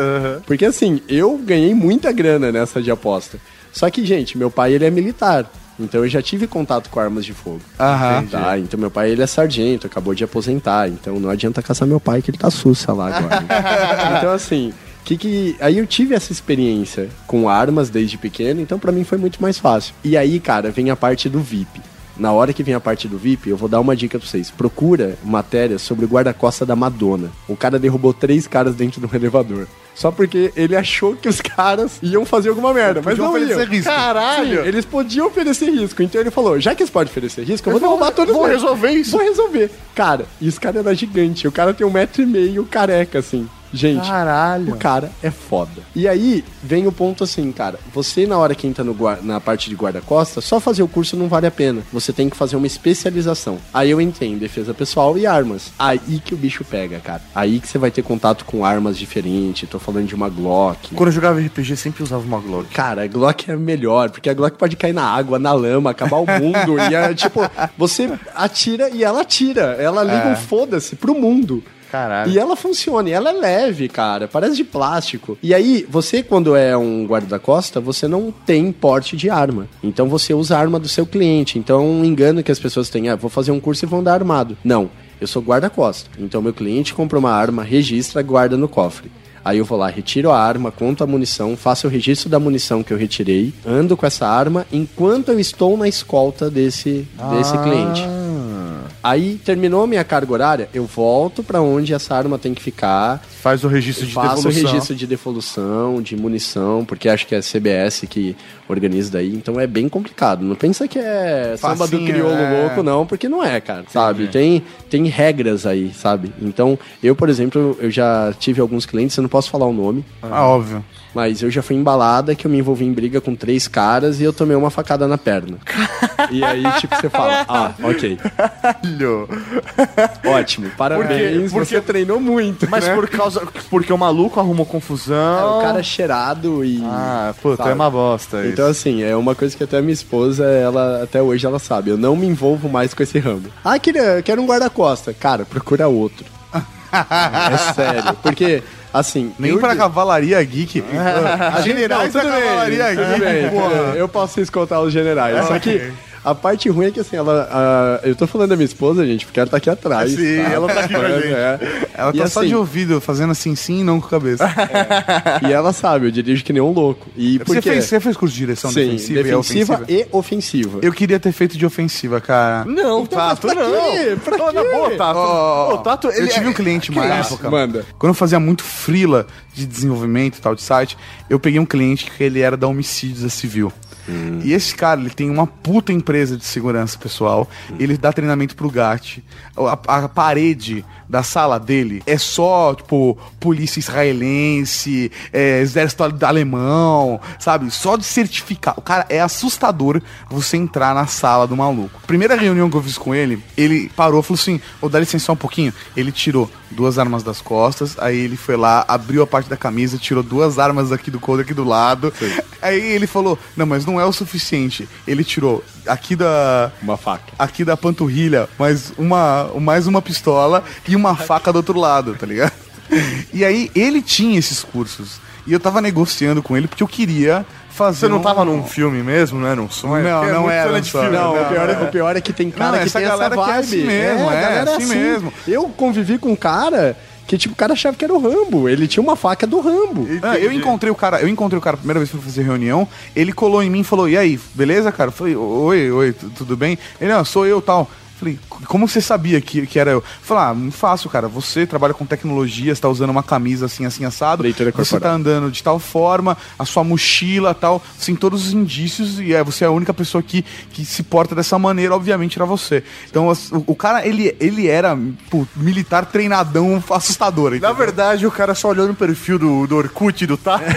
Porque assim, eu ganhei muita grana nessa de aposta. Só que, gente, meu pai ele é militar. Então eu já tive contato com armas de fogo. Aham. Tá, então meu pai ele é sargento, acabou de aposentar, então não adianta caçar meu pai que ele tá sussa lá agora. então assim, que que aí eu tive essa experiência com armas desde pequeno, então pra mim foi muito mais fácil. E aí, cara, vem a parte do VIP. Na hora que vem a parte do VIP, eu vou dar uma dica pra vocês. Procura matéria sobre o guarda-costa da Madonna. O cara derrubou três caras dentro de um elevador. Só porque ele achou que os caras iam fazer alguma merda, mas não iam. risco. Caralho! Sim, eles podiam oferecer risco. Então ele falou, já que eles podem oferecer risco, eu vou derrubar todos vou resolver isso. Vou resolver. Cara, e esse cara era gigante. O cara tem um metro e meio careca, assim. Gente, Caralho. o cara é foda. E aí vem o ponto assim, cara. Você, na hora que entra no na parte de guarda-costas, só fazer o curso não vale a pena. Você tem que fazer uma especialização. Aí eu entendo defesa pessoal e armas. Aí que o bicho pega, cara. Aí que você vai ter contato com armas diferentes. Tô falando de uma Glock. Quando eu jogava RPG, sempre usava uma Glock. Cara, a Glock é melhor, porque a Glock pode cair na água, na lama, acabar o mundo. e é tipo, você atira e ela atira. Ela liga um foda-se pro mundo. Caralho. E ela funciona, e ela é leve, cara, parece de plástico. E aí, você, quando é um guarda-costa, você não tem porte de arma. Então você usa a arma do seu cliente. Então, um engano que as pessoas têm, ah, vou fazer um curso e vou andar armado. Não, eu sou guarda-costa. Então, meu cliente compra uma arma, registra, guarda no cofre. Aí eu vou lá, retiro a arma, conto a munição, faço o registro da munição que eu retirei, ando com essa arma enquanto eu estou na escolta desse, desse cliente. Aí terminou minha carga horária, eu volto pra onde essa arma tem que ficar, Faz o registro de faço o devolução. registro de devolução, de munição, porque acho que é a CBS que organiza daí, então é bem complicado. Não pensa que é samba do Facinho, crioulo é. louco, não, porque não é, cara, sabe? Tem, tem regras aí, sabe? Então, eu, por exemplo, eu já tive alguns clientes, eu não posso falar o nome, Ah, óbvio. mas eu já fui embalada que eu me envolvi em briga com três caras e eu tomei uma facada na perna. e aí, tipo, você fala, ah, ok, ótimo, parabéns, Por quê? você treinou muito, Mas né? por causa. Porque o maluco arrumou confusão. o cara é cheirado e... Ah, puta, Sabe? é uma bosta isso. Então, assim, é uma coisa que até minha esposa, ela até hoje ela sabe. Eu não me envolvo mais com esse ramo. Ah, queria, quero um guarda-costa. Cara, procura outro. é sério. Porque, assim. Nem eu pra cavalaria geek. A Generais da bem, cavalaria tudo geek, bem, bem. Eu posso escoltar os generais. Só que a parte ruim é que, assim, ela. a- eu tô falando da minha esposa, gente, porque ela tá aqui atrás. Sim, ela tá aqui com a gente. É. Ela E tá só assim- de ouvido, fazendo assim sim e não com a cabeça. E ela sabe, eu dirijo que nem um louco. E Você quê? fez, você fez curso de direção Sim, defensiva, defensiva, e ofensiva? e ofensiva. Eu queria ter feito de ofensiva, cara. Não, Tato, pra não. quê? Pra Ô, na quê? boa, Tato. Ó, Ô, Tato, eu ele tive é- um cliente uma época. Manda. Quando eu fazia muito frila de desenvolvimento e tal de site, eu peguei um cliente que ele era da homicídios da civil. E esse cara, ele tem uma puta empresa de segurança pessoal. Ele dá treinamento pro GAT. A, a parede da sala dele é só, tipo, polícia israelense, é, exército alemão, sabe? Só de certificar. O cara é assustador você entrar na sala do maluco. Primeira reunião que eu fiz com ele, ele parou e falou assim: Ô, dá licença um pouquinho. Ele tirou duas armas das costas, aí ele foi lá, abriu a parte da camisa, tirou duas armas aqui do couro, aqui do lado. Aí ele falou: Não, mas não é o suficiente. Ele tirou aqui da. Uma faca. Aqui da panturrilha, mais uma, mais uma pistola e uma faca do outro lado, tá ligado? E aí ele tinha esses cursos. E eu tava negociando com ele porque eu queria fazer. Você não um- tava num filme mesmo, não era um sonho? Não, Porque é não era um filme. Não, Não, o, pior, é. o pior é que tem cara Não, que essa tem galera essa que é vibe. assim mesmo, a é, galera assim mesmo. Eu convivi com um cara que, tipo, o cara achava que era o Rambo. Ele tinha uma faca do Rambo. Ah, eu encontrei o cara, eu encontrei o cara a primeira vez que eu fui fazer reunião, ele colou em mim e falou, e aí, beleza, cara? Eu falei, oi, oi, tu- tudo bem? Ele, não, sou eu tal. Falei, como você sabia que, que era eu? Falei, ah, muito fácil, cara. Você trabalha com tecnologia, você tá usando uma camisa assim, assim, assado. Leitura você corporal. tá andando de tal forma, a sua mochila tal, assim, todos os indícios, e é, você é a única pessoa aqui que se porta dessa maneira, obviamente era você. Então, o, o cara, ele, ele era pô, militar treinadão assustador. Na entendeu? verdade, o cara só olhou no perfil do, do Orkut e do Tato.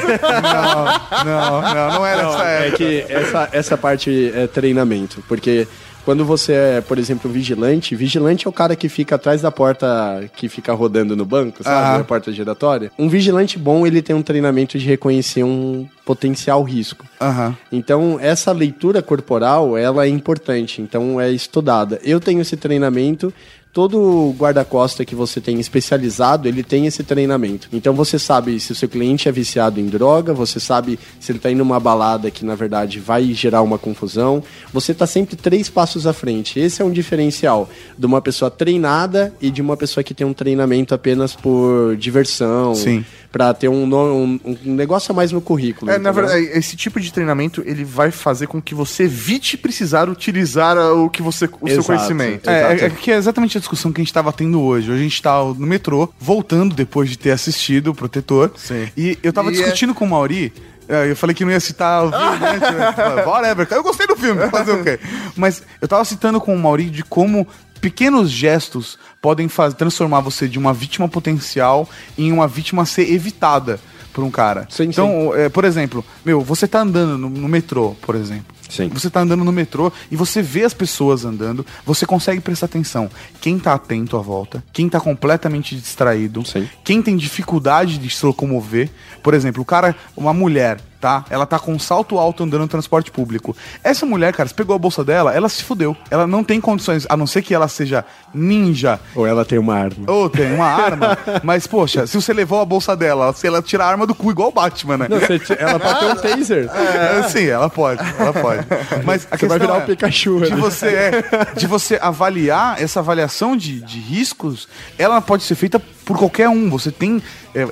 Não, não, não, não era essa É época. que essa, essa parte é treinamento. Porque quando você é, por exemplo, vigilante, vigilante é o cara que fica atrás da porta que fica rodando no banco, sabe? Aham. A porta giratória. Um vigilante bom, ele tem um treinamento de reconhecer um potencial risco. Aham. Então, essa leitura corporal, ela é importante, então é estudada. Eu tenho esse treinamento, todo guarda-costa que você tem especializado, ele tem esse treinamento. Então você sabe se o seu cliente é viciado em droga, você sabe se ele está indo numa balada que na verdade vai gerar uma confusão. Você está sempre três passos à frente. Esse é um diferencial de uma pessoa treinada e de uma pessoa que tem um treinamento apenas por diversão, Sim. Para ter um, um- um negócio a mais no currículo. É, na verdade, esse tipo de treinamento ele vai fazer com que você evite precisar utilizar o que você o seu Exato. conhecimento. É, é, é que é exatamente a discussão que a gente estava tendo hoje. Hoje a gente está no metrô, voltando depois de ter assistido o Protetor. Sim. E eu tava E é- discutindo com o Mauri. é, Eu falei que não ia citar o filme, né? Tipo, Whatever. Eu gostei do filme, fazer o quê? Mas eu tava citando com o Mauri de como pequenos gestos podem faz, transformar você de uma vítima potencial em uma vítima a ser evitada por um cara. Sim, então, é, por exemplo, meu, você tá andando no, no metrô, por exemplo. Sim. Você tá andando no metrô e você vê as pessoas andando, você consegue prestar atenção. Quem tá atento à volta, quem tá completamente distraído, Sim. quem tem dificuldade de se locomover. Por exemplo, o cara, uma mulher, tá? Ela tá com um salto alto andando no transporte público. Essa mulher, cara, você pegou a bolsa dela, ela se fudeu. Ela não tem condições, a não ser que ela seja ninja Ou ela tem uma arma. ou tem uma arma. mas, poxa, se você levou a bolsa dela, se ela tirar a arma do cu, igual o Batman, né? Não, ela pode ter um taser. É, sim, ela pode, ela pode. Mas a Você vai virar é o Pikachu. de né? você é, de você avaliar essa avaliação de, de riscos, ela pode ser feita por qualquer um. Você tem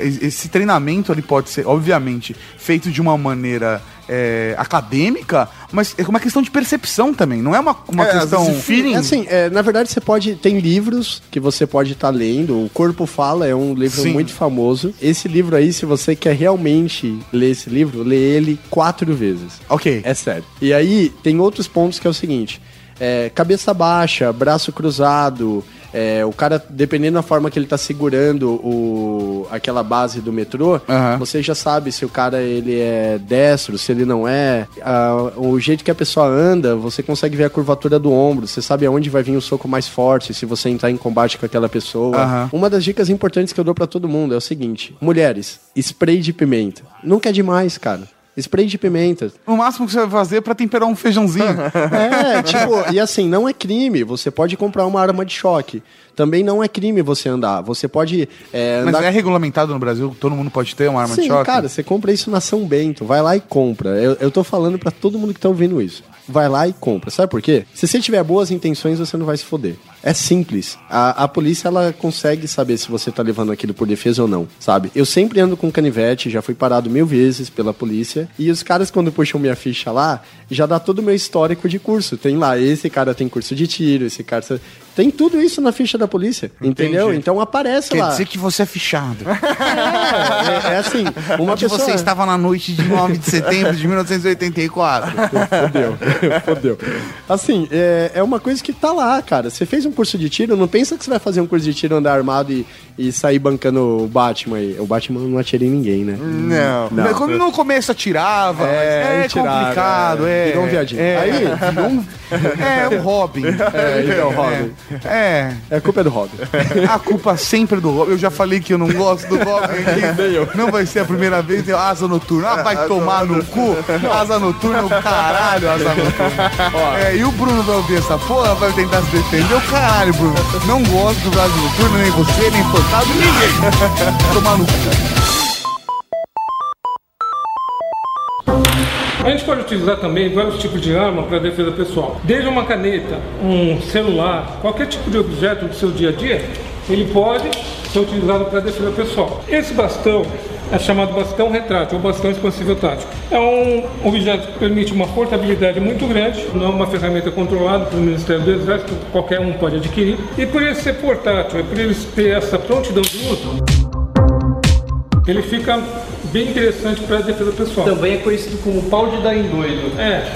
esse treinamento ali pode ser, obviamente, feito de uma maneira é, acadêmica, mas é uma questão de percepção também. Não é uma, uma É, questão feeling. É assim, é, na verdade você pode. Tem livros que você pode estar lendo. O Corpo Fala é um livro Sim. muito famoso. Esse livro aí, se você quer realmente ler esse livro, lê ele quatro vezes. Ok. É sério. E aí tem outros pontos que é o seguinte: é, cabeça baixa, braço cruzado. É, o cara, dependendo da forma que ele tá segurando o, aquela base do metrô, Aham. você já sabe se o cara ele é destro, se ele não é. Ah, o jeito que a pessoa anda, você consegue ver a curvatura do ombro, você sabe aonde vai vir o soco mais forte, se você entrar em combate com aquela pessoa. Aham. Uma das dicas importantes que eu dou pra todo mundo é o seguinte: mulheres, spray de pimenta. Nunca é demais, cara. Spray de pimenta. O máximo que você vai fazer é pra temperar um feijãozinho. É, tipo, e assim, não é crime. Você pode comprar uma arma de choque. Também não é crime você andar. Você pode é, Mas andar. é regulamentado no Brasil, todo mundo pode ter uma arma Sim, de choque. cara, você compra isso na São Bento. Vai lá e compra. Eu, eu tô falando pra todo mundo que tá ouvindo isso. Vai lá e compra. Sabe por quê? Se você tiver boas intenções, você não vai se foder. É simples. A, a polícia, ela consegue saber se você tá levando aquilo por defesa ou não, sabe? Eu sempre ando com canivete, já fui parado mil vezes pela polícia. E os caras, quando puxam minha ficha lá, já dá todo o meu histórico de curso. Tem lá, esse cara tem curso de tiro, esse cara... Tem tudo isso na ficha da polícia, entendeu? Então aparece Quer lá. dizer que você é fichado. É, é assim, uma Onde pessoa... você estava na noite de 9 de setembro de 1984. Fodeu, fodeu. Assim, é, é uma coisa que tá lá, cara. Você fez um curso de tiro, não pensa que você vai fazer um curso de tiro, andar armado e, e sair bancando o Batman aí. O Batman não atira em ninguém, né? Não. Não. Como no começo atirava, mas é, atirava, complicado, é. é. Virou um viadinho. É, Aí- virou um, é o Robin. É, então, Robin. É, É, a culpa é do Robin. a culpa sempre é do Robin. Eu já falei que eu não gosto do Robin. aqui. Não vai ser a primeira vez. Tem asa noturna. Ah, vai tomar no cu. Asa noturna, o caralho, asa noturna. É, e o Bruno vai ouvir essa porra, vai tentar se defender. O caralho, Bruno. Não gosto do asa noturna, nem você, nem Fantasma, ninguém. Tomar no cu. A gente pode utilizar também vários tipos de arma para defesa pessoal. Desde uma caneta, um celular, qualquer tipo de objeto do seu dia a dia, ele pode ser utilizado para defesa pessoal. Esse bastão é chamado bastão retrátil ou bastão expansível tático. É um objeto que permite uma portabilidade muito grande, não é uma ferramenta controlada pelo Ministério do Exército, qualquer um pode adquirir. E por ele ser portátil, e por ele ter essa prontidão de uso, ele fica bem interessante para a defesa pessoal. Também é conhecido como pau de dar em doido. É,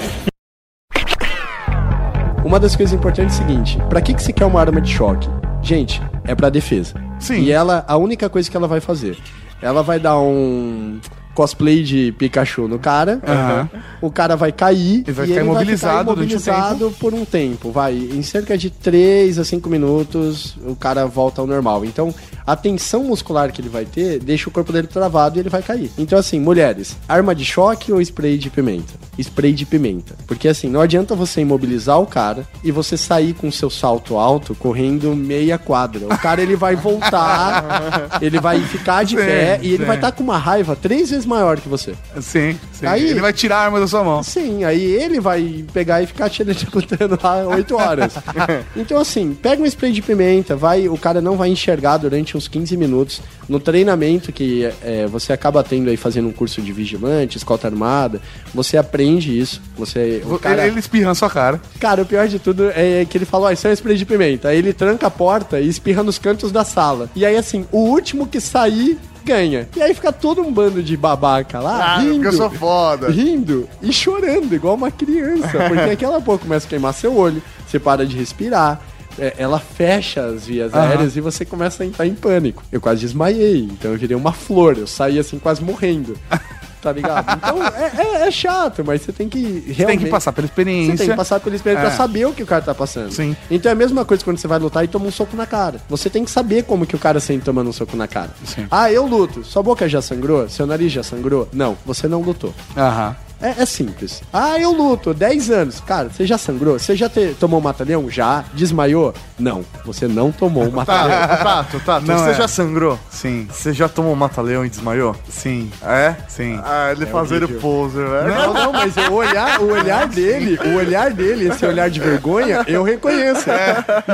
Uma das coisas importantes é o seguinte: pra que, que você quer uma arma de choque? Gente, é pra defesa. Sim. E ela, a única coisa que ela vai fazer, ela vai dar um cosplay de Pikachu no cara, Aham. o cara vai cair Ele vai e ficar ele imobilizado vai ficar um imobilizado por um tempo. Vai, em cerca de 3 a 5 minutos, o cara volta ao normal. Então, a tensão muscular que ele vai ter deixa o corpo dele travado e ele vai cair. Então, assim, mulheres, arma de choque ou spray de pimenta? Spray de pimenta. Porque, assim, não adianta você imobilizar o cara e você sair com seu salto alto correndo meia quadra. O cara, ele vai voltar, ele vai ficar de Sim, pé e ele sim. vai estar com uma raiva três vezes maior que você. Sim, sim. Aí- Ele vai tirar a arma da sua mão. Sim, aí ele vai pegar e ficar te executando lá 8 horas. então, assim, pega um spray de pimenta, vai, o cara não vai enxergar durante uns 15 minutos. No treinamento que é, você acaba tendo aí fazendo um curso de vigilante, escolta armada, você aprende isso. Você, o cara, Ele, ele espirra na sua cara. cara, o pior de tudo é que ele falou, ó, isso é um spray de pimenta. Aí ele tranca a porta e espirra nos cantos da sala. E aí, assim, o último que sair ganha. E aí fica todo um bando de babaca lá, Ah, rindo eu sou foda. rindo e chorando, igual uma criança. Porque aquela pouco começa a queimar seu olho, você para de respirar. é, Ela fecha as vias Aham. aéreas e você começa a entrar em pânico. Eu quase desmaiei, então eu virei uma flor, eu saí assim quase morrendo. Tá ligado? Então é, é- é chato, mas você tem que realmente. Tem que passar pela experiência. Você tem que passar pela experiência É. pra saber o que o cara tá passando. Sim. Então é a mesma coisa quando você vai lutar e toma um soco na cara. Você tem que saber como que o cara sente tomando um soco na cara. Sim. Ah, eu luto. Sua boca já sangrou? Seu nariz já sangrou? Não, você não lutou. Aham. É, é simples. Ah, eu luto, 10 anos. Cara, você já sangrou? Você já te- tomou um mata-leão? Já? Desmaiou? Não, você não tomou um mata-leão. Tato, Tato, Tato, Não você é. já sangrou? Sim, Você já tomou um mata-leão e desmaiou? sim, É? sim. Ah, ele fazendo horrível. poser, velho. Não, não, mas o olhar, o olhar dele, o olhar dele, esse olhar de vergonha, eu reconheço.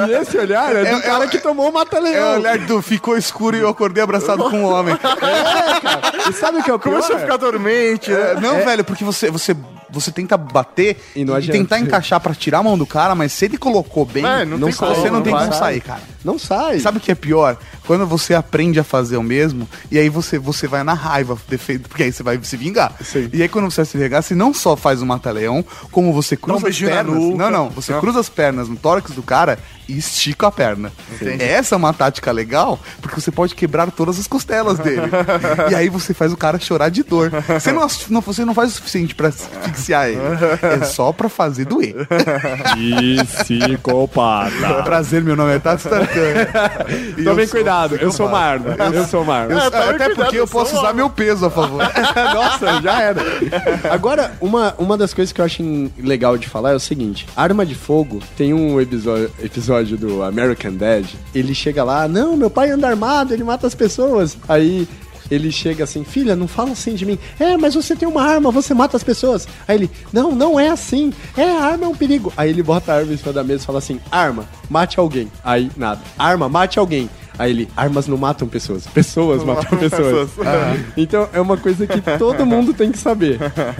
E esse olhar é do É- é- cara que tomou um É o mata-leão. olhar do ficou escuro e eu acordei abraçado com um homem. É, cara. E sabe o que é o pior? Começou a ficar dormente, né? É, não, velho, porque você, você, você tenta bater E não e tentar encaixar pra tirar a mão do cara, mas se ele colocou bem, É, não tem você como, não não tem como sair, cara. Não sai. Sabe o que é pior? Quando você aprende a fazer o mesmo, e aí você, você vai na raiva, defeito, porque aí você vai se vingar. Sim. E aí quando você vai se vingar, você não só faz o mata-leão, como você cruza as beijinho na pernas. Não, não. Você Não. cruza as pernas no tórax do cara e estica a perna. Essa é uma tática legal, porque você pode quebrar todas as costelas dele. e aí você faz o cara chorar de dor. Você não, não- você não faz o suficiente pra asfixiar ele. É só pra fazer doer. Psicopata. Prazer, meu nome é Tato. E eu Tomem sou cuidado, eu sou uma arma. Eu sou uma arma. Eu- É, tome até cuidado, porque eu posso usar meu peso a favor. Nossa, já era. Agora, uma, uma das coisas que eu acho legal de falar é o seguinte: Arma de Fogo tem um episódio, episódio do American Dad. Ele chega lá, não, meu pai anda armado, ele mata as pessoas. Aí. Ele chega assim, filha, não fala assim de mim. É, mas você tem uma arma, você mata as pessoas. Aí ele, não, não é assim. É, a arma é um perigo. Aí ele bota a arma em cima da mesa e fala assim: arma, mate alguém. Aí, nada. Arma, mate alguém. Aí ele, armas não matam pessoas, pessoas matam pessoas. Então é uma coisa que todo mundo tem que saber.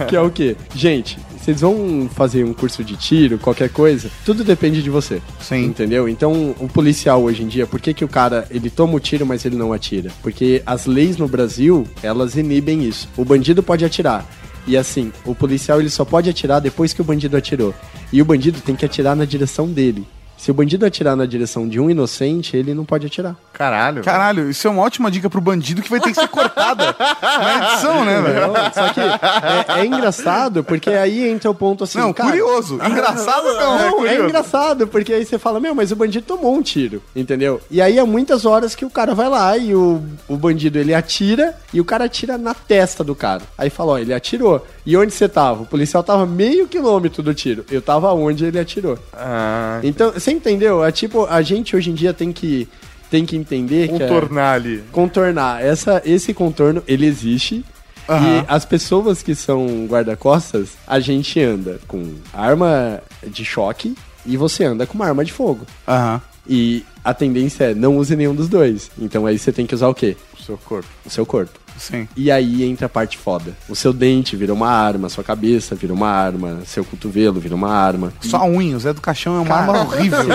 Que é o quê? Gente, vocês vão fazer um curso de tiro, qualquer coisa, tudo depende de você. Sim. Entendeu? Então, o policial hoje em dia, por que, que o cara ele toma o tiro, mas ele não atira? Porque as leis no Brasil, elas inibem isso. O bandido pode atirar. E assim, o policial ele só pode atirar depois que o bandido atirou. E o bandido tem que atirar na direção dele. Se o bandido atirar na direção de um inocente, ele não pode atirar. Caralho. Caralho, isso é uma ótima dica pro bandido que vai ter que ser cortada na edição, né, velho? Só que é, é engraçado, porque aí entra o ponto assim. Não, cara, curioso. Engraçado não. Não, é curioso. engraçado, porque aí você fala, meu, mas o bandido tomou um tiro, entendeu? E aí há muitas horas que o cara vai lá e o, o bandido ele atira e o cara atira na testa do cara. Aí fala, ó, ele atirou. E onde você tava? O policial tava meio quilômetro do tiro. Eu tava onde ele atirou. Ah, Então, você entendeu? É tipo, a gente hoje em dia tem que, tem que entender que. é- contornar ali. contornar. Essa, esse contorno, ele existe. Aham. E as pessoas que são guarda-costas, a gente anda com arma de choque e você anda com uma arma de fogo. Aham. E a tendência é não use nenhum dos dois. Então aí você tem que usar o quê? O seu corpo. O seu corpo. Sim. E aí entra a parte foda. O seu dente vira uma arma, sua cabeça vira uma arma, seu cotovelo vira uma arma. Só a unha, o Zé do Caixão é uma arma horrível.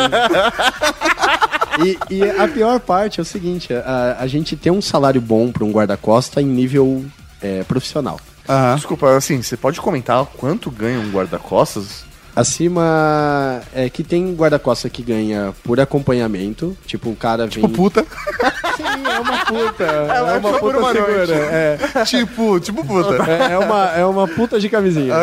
E, e a pior parte é o seguinte: a, a gente tem um salário bom para um guarda-costa em nível é, profissional. Aham. Desculpa, assim, você pode comentar quanto ganha um guarda-costas? Acima é que tem guarda-costa que ganha por acompanhamento, tipo o cara vem. Tipo puta. Sim, é uma puta. É, uma foi por puta uma segura. É, tipo, tipo puta. é, é uma, é uma puta de camisinha.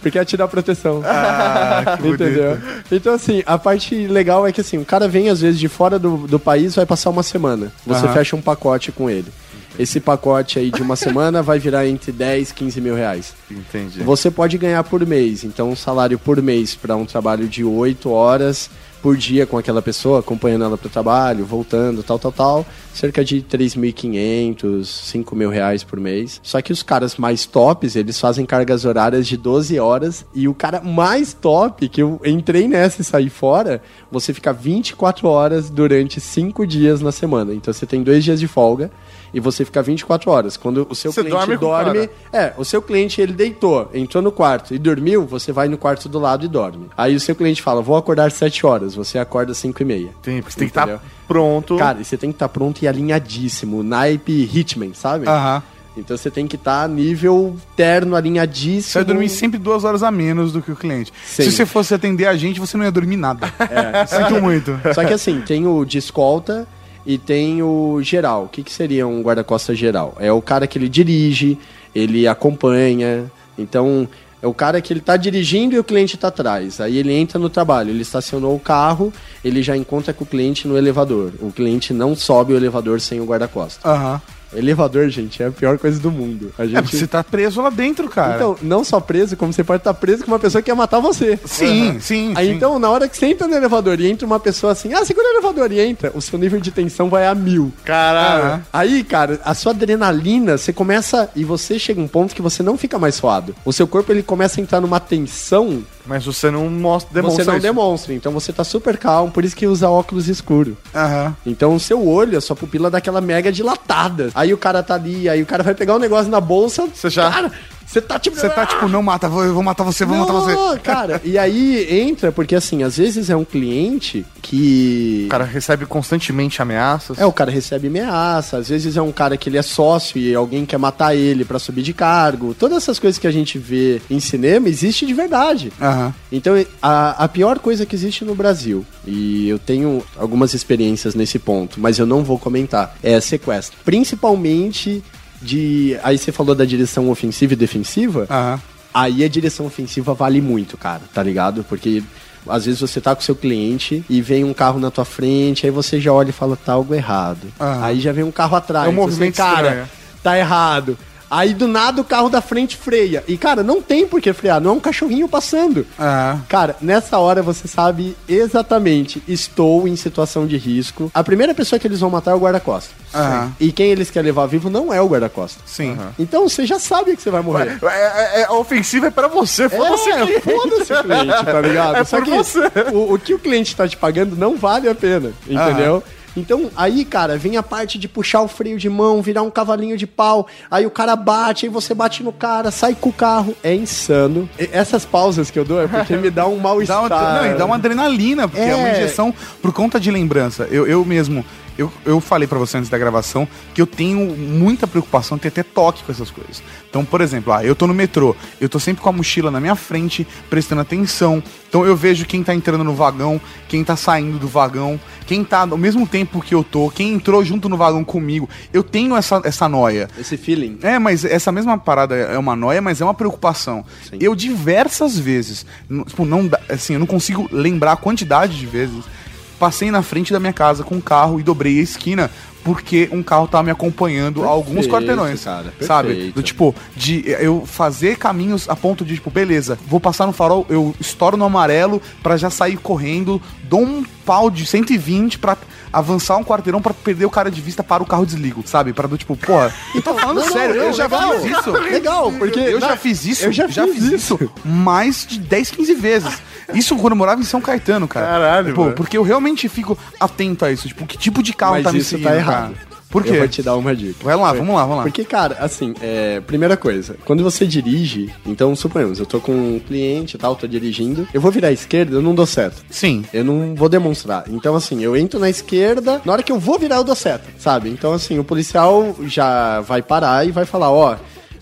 Porque é te dar proteção. Ah, que Entendeu? Então, assim, a parte legal é que, assim, o cara vem, às vezes, de fora do, do país, vai passar uma semana. Você fecha um pacote com ele. Esse pacote aí de uma semana vai virar entre 10 e 15 mil reais. Entendi. Você pode ganhar por mês. Então, um salário por mês para um trabalho de 8 horas por dia com aquela pessoa, acompanhando ela para o trabalho, voltando, tal, tal, tal. Cerca de 3.500, 5 mil reais por mês. Só que os caras mais tops, eles fazem cargas horárias de 12 horas. E o cara mais top, que eu entrei nessa e saí fora, você fica 24 horas durante 5 dias na semana. Então, você tem dois dias de folga. E você fica 24 horas. Quando o seu Você cliente dorme dorme, é, o seu cliente ele deitou, entrou no quarto e dormiu, você vai no quarto do lado e dorme. Aí o seu cliente fala, vou acordar 7 horas, você acorda 5 e meia. Tem, porque você tem que estar pronto. Cara, e você tem que estar pronto e alinhadíssimo, naipe Hitman, sabe? Aham. Então você tem que estar nível terno, alinhadíssimo. Você vai dormir sempre duas horas a menos do que o cliente. Sim. Se você fosse atender a gente, você não ia dormir nada. É. Sinto muito. Só que assim, tem o de escolta e tem o geral. O que, que seria um guarda-costas geral? É o cara que ele dirige, ele acompanha. Então, é o cara que ele tá dirigindo e o cliente tá atrás. Aí ele entra no trabalho, ele estacionou o carro, ele já encontra com o cliente no elevador. O cliente não sobe o elevador sem o guarda-costas. Aham. Elevador, gente, é a pior coisa do mundo. A gente... É você tá preso lá dentro, cara. Então, não só preso, como você pode estar preso com uma pessoa que quer matar você. sim, sim, Aí sim. então, na hora que você entra no elevador e entra uma pessoa assim, ah, segura o elevador e entra, o seu nível de tensão vai a mil. Caralho. Aí, cara, a sua adrenalina, você começa. E você chega um ponto que você não fica mais suado. O seu corpo ele começa a entrar numa tensão, Mas você não mostra, demonstra você não isso. demonstra. Então você tá super calmo, por isso que usa óculos escuro. Aham. Então o seu olho, a sua pupila dá aquela mega dilatada. Aí o cara tá ali, aí o cara vai pegar um negócio na bolsa. Você já- Cara, você tá tipo. Você tá tipo, não mata, vou- eu vou matar você, vou matar você. Não, cara. E aí entra, porque assim, às vezes é um cliente que. O cara recebe constantemente ameaças. É, o cara recebe ameaça, às vezes é um cara que ele é sócio e alguém quer matar ele pra subir de cargo. Todas essas coisas que a gente vê em cinema existe de verdade. Aham. Então, a, a pior coisa que existe no Brasil, e eu tenho algumas experiências nesse ponto, mas eu não vou comentar, é sequestro. Principalmente de. Aí você falou da direção ofensiva e defensiva. Aham. Aí a direção ofensiva vale muito, cara, tá ligado? Porque às vezes você tá com seu cliente e vem um carro na tua frente, aí você já olha e fala, tá algo errado. Aham. Aí já vem um carro atrás. É um movimento você, cara, estranho. tá errado. Aí do nada o carro da frente freia. E, cara, não tem por que frear, não é um cachorrinho passando. Aham. Cara, nessa hora você sabe exatamente, estou em situação de risco. A primeira pessoa que eles vão matar é o guarda-costas. Aham. E quem eles querem levar vivo não é o guarda-costas. Sim. Então você já sabe que você vai morrer. É, é- é- a ofensiva é pra você, foda-se É, foda-se o cliente, tá ligado? É Só que você. O, o que o cliente tá te pagando não vale a pena, entendeu? Então, aí, cara, vem a parte de puxar o freio de mão, virar um cavalinho de pau, aí o cara bate, aí você bate no cara, sai com o carro. É insano. E essas pausas que eu dou é porque me dá um Dá mal-estar. uma, não, e dá uma adrenalina, porque é. uma É. injeção por conta de lembrança. Eu, eu mesmo, eu, eu falei pra você antes da gravação que eu tenho muita preocupação, ter até toque com essas coisas. Então, por exemplo, ah, eu tô no metrô, eu tô sempre com a mochila na minha frente, prestando atenção. Então eu vejo quem tá entrando no vagão, quem tá saindo do vagão, quem tá ao mesmo tempo que eu tô, quem entrou junto no vagão comigo. Eu tenho essa, essa noia. Esse feeling. É, mas essa mesma parada é uma noia, mas é uma preocupação. Sim. Eu diversas vezes, tipo, não, assim, eu não consigo lembrar a quantidade de vezes, passei na frente da minha casa com um carro e dobrei a esquina porque um carro tava me acompanhando a alguns Perfeito, quarteirões, cara, sabe? perfeito. Do tipo, de eu fazer caminhos a ponto de, tipo, beleza, vou passar no farol, eu estouro no amarelo pra já sair correndo, dou um pau de 120 pra avançar um quarteirão pra perder o cara de vista para o carro desligo, sabe? Pra do tipo, porra, eu tô falando Não, não, sério, eu não, já legal. fiz isso. Legal, porque Eu na- já fiz isso. eu já fiz isso. mais de 10, 15 vezes. Isso quando eu morava em São Caetano, cara. Caralho, Pô, mano. porque eu realmente fico atento a isso. Tipo, que tipo de carro Mas tá me isso seguindo, tá errado. cara? Por Eu vou quê? te dar uma dica. Vai lá, vamos lá, vamos lá. Porque, cara, assim, é, primeira coisa, quando você dirige, então suponhamos, eu tô com um cliente e tal, tô dirigindo, eu vou virar à esquerda, eu não dou seta. Sim. Eu não vou demonstrar. Então, assim, eu entro na esquerda, na hora que eu vou virar, eu dou seta, sabe? Então, assim, o policial já vai parar e vai falar, ó.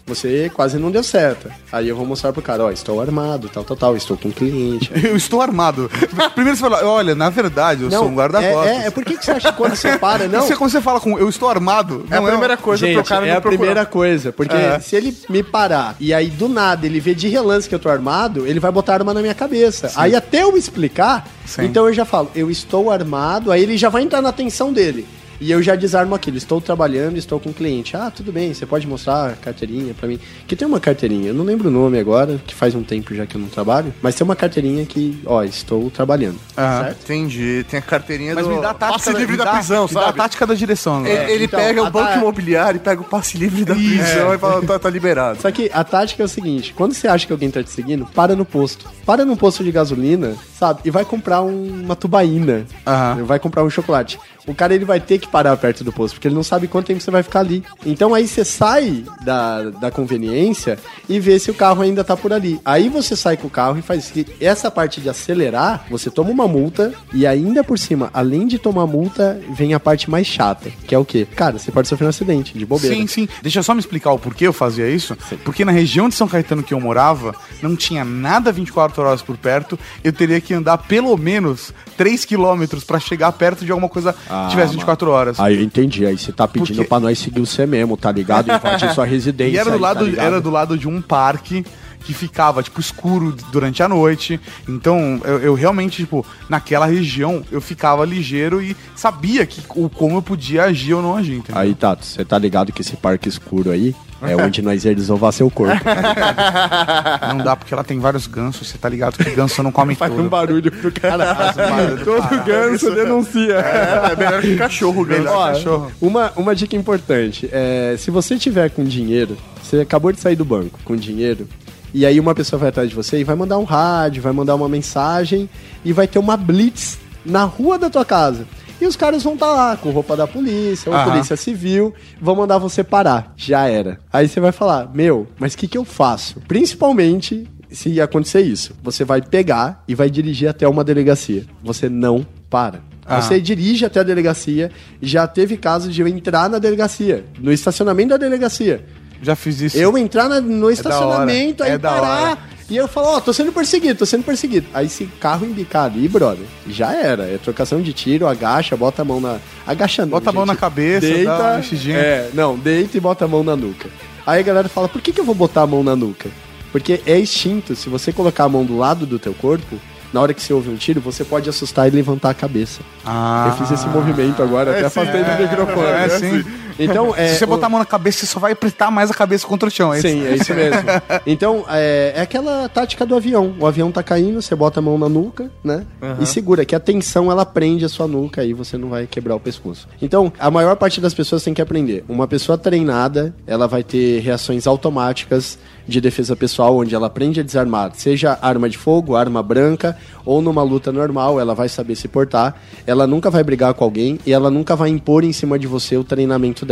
Você quase não deu certo. Aí eu vou mostrar pro cara, ó, estou armado, tal, tal, tal, estou com um cliente. Eu estou armado. Primeiro você fala, olha, na verdade, eu sou um guarda-costas. é, é, é por que que você acha que quando você para, não? Você, quando você fala com eu estou armado, É a não primeira coisa pro Gente, cara é não a procurar. primeira coisa, porque É. se ele me parar e aí do nada ele vê de relance que eu tô armado, ele vai botar arma na minha cabeça. Aí até eu explicar, Sim. então eu já falo, eu estou armado, aí ele já vai entrar na atenção dele. E eu já desarmo aquilo, estou trabalhando, estou com um cliente. Ah, tudo bem, você pode mostrar a carteirinha pra mim. Que tem uma carteirinha, eu não lembro o nome agora, que faz um tempo já que eu não trabalho, mas tem uma carteirinha que, ó, estou trabalhando. Ah. Certo? Entendi. Tem a carteirinha Mas do me dá a tática passe livre da dá- prisão, me dá a sabe? tática da direção. né? Ele, ele então, pega o banco tá- imobiliário e pega o passe livre da prisão e fala, tá, tá liberado. Só que a tática é o seguinte: quando você acha que alguém tá te seguindo, para no posto. Para no posto de gasolina, sabe? E vai comprar um- uma tubaína. Aham. Vai comprar um chocolate. O cara ele vai ter que parar perto do posto, porque ele não sabe quanto tempo você vai ficar ali. Então aí você sai da, da conveniência e vê se o carro ainda tá por ali. Aí você sai com o carro e faz que essa parte de acelerar, você toma uma multa e ainda por cima, além de tomar multa, vem a parte mais chata, que é o quê? Cara, você pode sofrer um acidente de bobeira. Sim, sim. Deixa eu só me explicar o porquê eu fazia isso. Porque na região de São Caetano que eu morava, não tinha nada 24 horas por perto. Eu teria que andar pelo menos 3 quilômetros pra chegar perto de alguma coisa Ah, que tivesse 24 horas. Aí eu entendi. Aí você tá pedindo Porque- pra nós seguir você mesmo, tá ligado? Invadir sua residência. E era do, aí, tá lado, ligado? era do lado de um parque que ficava, tipo, escuro durante a noite. Então, eu, eu realmente, tipo, naquela região, eu ficava ligeiro e sabia que, o, como eu podia agir ou não agir, entendeu? Aí, Tato, você tá ligado que esse parque escuro aí é onde nós ia desovar seu corpo. Não dá porque lá tem vários gansos, você tá ligado que ganso não come Faz um tudo. barulho pro cara. barulho. Todo ganso denuncia. É, melhor que cachorro, ganho. Ó, cachorro. Uma, uma dica importante. É, se você tiver com dinheiro, você acabou de sair do banco com dinheiro, e aí uma pessoa vai atrás de você e vai mandar um rádio, vai mandar uma mensagem e vai ter uma blitz na rua da tua casa. E os caras vão estar lá com roupa da polícia, ou Aham. polícia civil, vão mandar você parar. Já era. Aí você vai falar, meu, mas o que, que eu faço? Principalmente se acontecer isso. Você vai pegar e vai dirigir até uma delegacia. Você não para. Ah. Você dirige até a delegacia. Já teve casos de eu entrar na delegacia, no estacionamento da delegacia. Já fiz isso. Eu entrar na- no estacionamento, hora, aí é da parar. hora. E eu falo, ó, tô sendo perseguido, tô sendo perseguido. Aí se carro embicar ali, brother, já era. É trocação de tiro, agacha, bota a mão na. Agacha não, Bota a mão gente. na cabeça, dá deita, uma mexidinha. É, não, deita e bota a mão na nuca. Aí a galera fala, por que, que eu vou botar a mão na nuca? Porque é instinto, se você colocar a mão do lado do teu corpo, na hora que você ouve um tiro, você pode assustar e levantar a cabeça. Ah. Eu fiz esse movimento agora, até afastei do microfone. É, né? sim. Então, é, Se você o- botar a mão na cabeça, você só vai apertar mais a cabeça contra o chão. É isso? Sim, é isso mesmo. Então, é, é aquela tática do avião. O avião tá caindo, você bota a mão na nuca, né? E segura, que a tensão ela prende a sua nuca aí você não vai quebrar o pescoço. Então, a maior parte das pessoas tem que aprender. Uma pessoa treinada, ela vai ter reações automáticas de defesa pessoal, onde ela aprende a desarmar, seja arma de fogo, arma branca, ou numa luta normal, ela vai saber se portar, ela nunca vai brigar com alguém e ela nunca vai impor em cima de você o treinamento dela.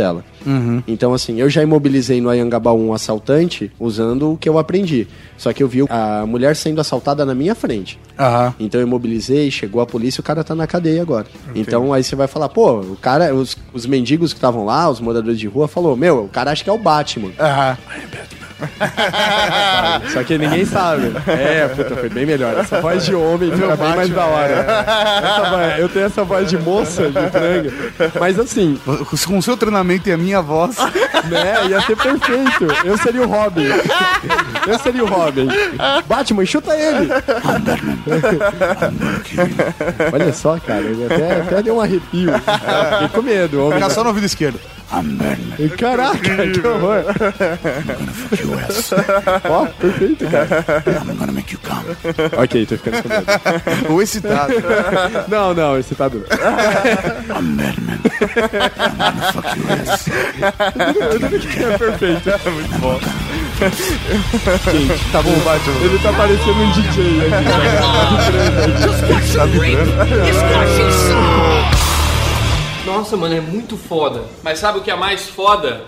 Então, assim, eu já imobilizei no Ayangabaú um assaltante usando o que eu aprendi. Só que eu vi a mulher sendo assaltada na minha frente. Aham. Então eu imobilizei, chegou a polícia, o cara tá na cadeia agora. Então aí você vai falar, pô, o cara, os, os mendigos que estavam lá, os moradores de rua, falou, meu, o cara acha que é o Batman. Aham. Só que ninguém sabe. É, puta, foi bem melhor. Essa voz de homem fica bem mais da hora. Voz- eu tenho essa voz de moça de franga. Mas assim, Com o seu treinamento e a minha voz. né, ia ser perfeito. Eu seria o Robin. Eu seria o Robin. Batman, chuta ele. Olha só, cara, ele até, até deu um arrepio. Fiquei com medo, homem. Fica só no ouvido esquerdo. Caraca, que horror. Ó, perfeito, cara. Ok, tô ficando com medo. Ou excitado. Não, não, esse tá duro. É perfeito. Muito bom. Gente, Tá bom, Batman. ele tá parecendo um DJ aqui. Nossa, mano, é muito foda. Mas sabe o que é mais foda?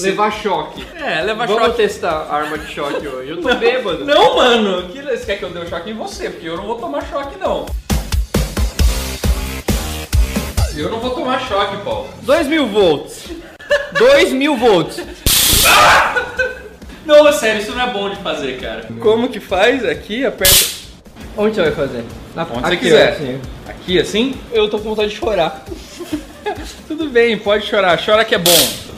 Levar choque. É, leva Vamos choque. testar a arma de choque hoje. Eu tô bêbado. Não, mano. Que, você quer que eu dê o choque em você? Porque eu não vou tomar choque, não. Eu não vou tomar choque, Paulo. 2 mil volts. 2 mil volts. Não, sério, isso não é bom de fazer, cara. Como que faz? Aqui, aperta. Onde você vai fazer? Na Onde você aqui, quiser. assim. Aqui, assim? Eu tô com vontade de chorar. Tudo bem, pode chorar. Chora que é bom.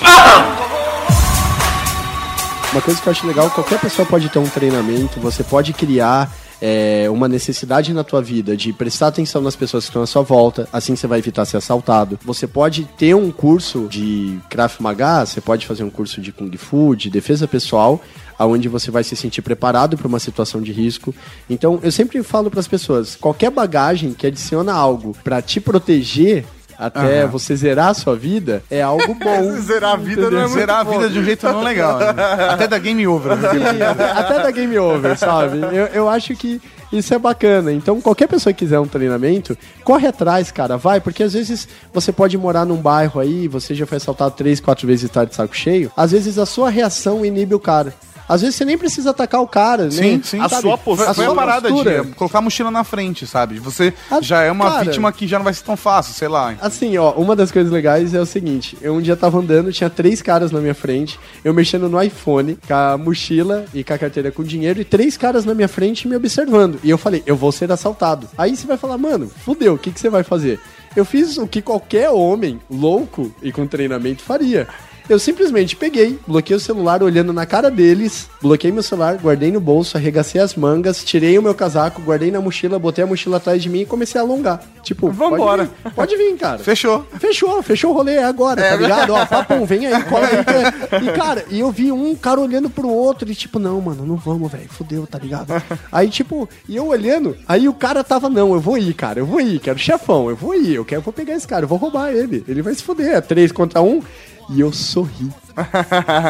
Uma coisa que eu acho legal, qualquer pessoa pode ter um treinamento, você pode criar é, uma necessidade na tua vida de prestar atenção nas pessoas que estão à sua volta, assim você vai evitar ser assaltado. Você pode ter um curso de Krav Maga, você pode fazer um curso de Kung Fu, de defesa pessoal, aonde você vai se sentir preparado para uma situação de risco. Então, eu sempre falo para as pessoas, qualquer bagagem que adiciona algo para te proteger até Aham. você zerar a sua vida é algo bom. Zerar a vida não é muito Zerar a bom. vida de um jeito não legal. né? Até da game over. né? Sim, até, até da game over, sabe? Eu, eu acho que isso é bacana. Então, qualquer pessoa que quiser um treinamento, corre atrás, cara, vai, porque às vezes você pode morar num bairro aí, você já foi assaltado três, quatro vezes e tá de saco cheio. Às vezes a sua reação inibe o cara. Às vezes você nem precisa atacar o cara, Sim, nem, sim. sabe? A sua postura. A Foi a sua parada postura. de colocar a mochila na frente, sabe? Você Ah, já é uma cara. vítima que já não vai ser tão fácil, sei lá. Assim, ó, uma das coisas legais é o seguinte: eu um dia tava andando, tinha três caras na minha frente, eu mexendo no iPhone, com a mochila e com a carteira com dinheiro, e três caras na minha frente me observando. E eu falei, eu vou ser assaltado. Aí você vai falar, mano, fudeu, o que, que você vai fazer? Eu fiz o que qualquer homem louco e com treinamento faria. Eu simplesmente peguei, bloqueei o celular olhando na cara deles, bloqueei meu celular, guardei no bolso, arregacei as mangas, tirei o meu casaco, guardei na mochila, botei a mochila atrás de mim e comecei a alongar. Tipo, Vambora. Pode vir, pode vir, cara. Fechou. Fechou, fechou o rolê é agora, tá ligado? Ó, papum, vem aí, cola aí. que é- E, cara, e eu vi um cara olhando pro outro e, tipo, não, mano, não vamos, velho, fudeu, tá ligado? Aí, tipo, e eu olhando, aí o cara tava, não, eu vou ir, cara, eu vou ir, quero chefão, eu vou ir, eu quero, eu vou pegar esse cara, eu vou roubar ele, ele vai se fuder, é três contra um. E eu sorri.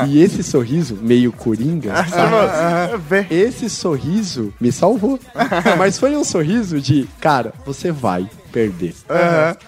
e esse sorriso, meio coringa, esse sorriso me salvou. Mas foi um sorriso de, cara, você vai perder.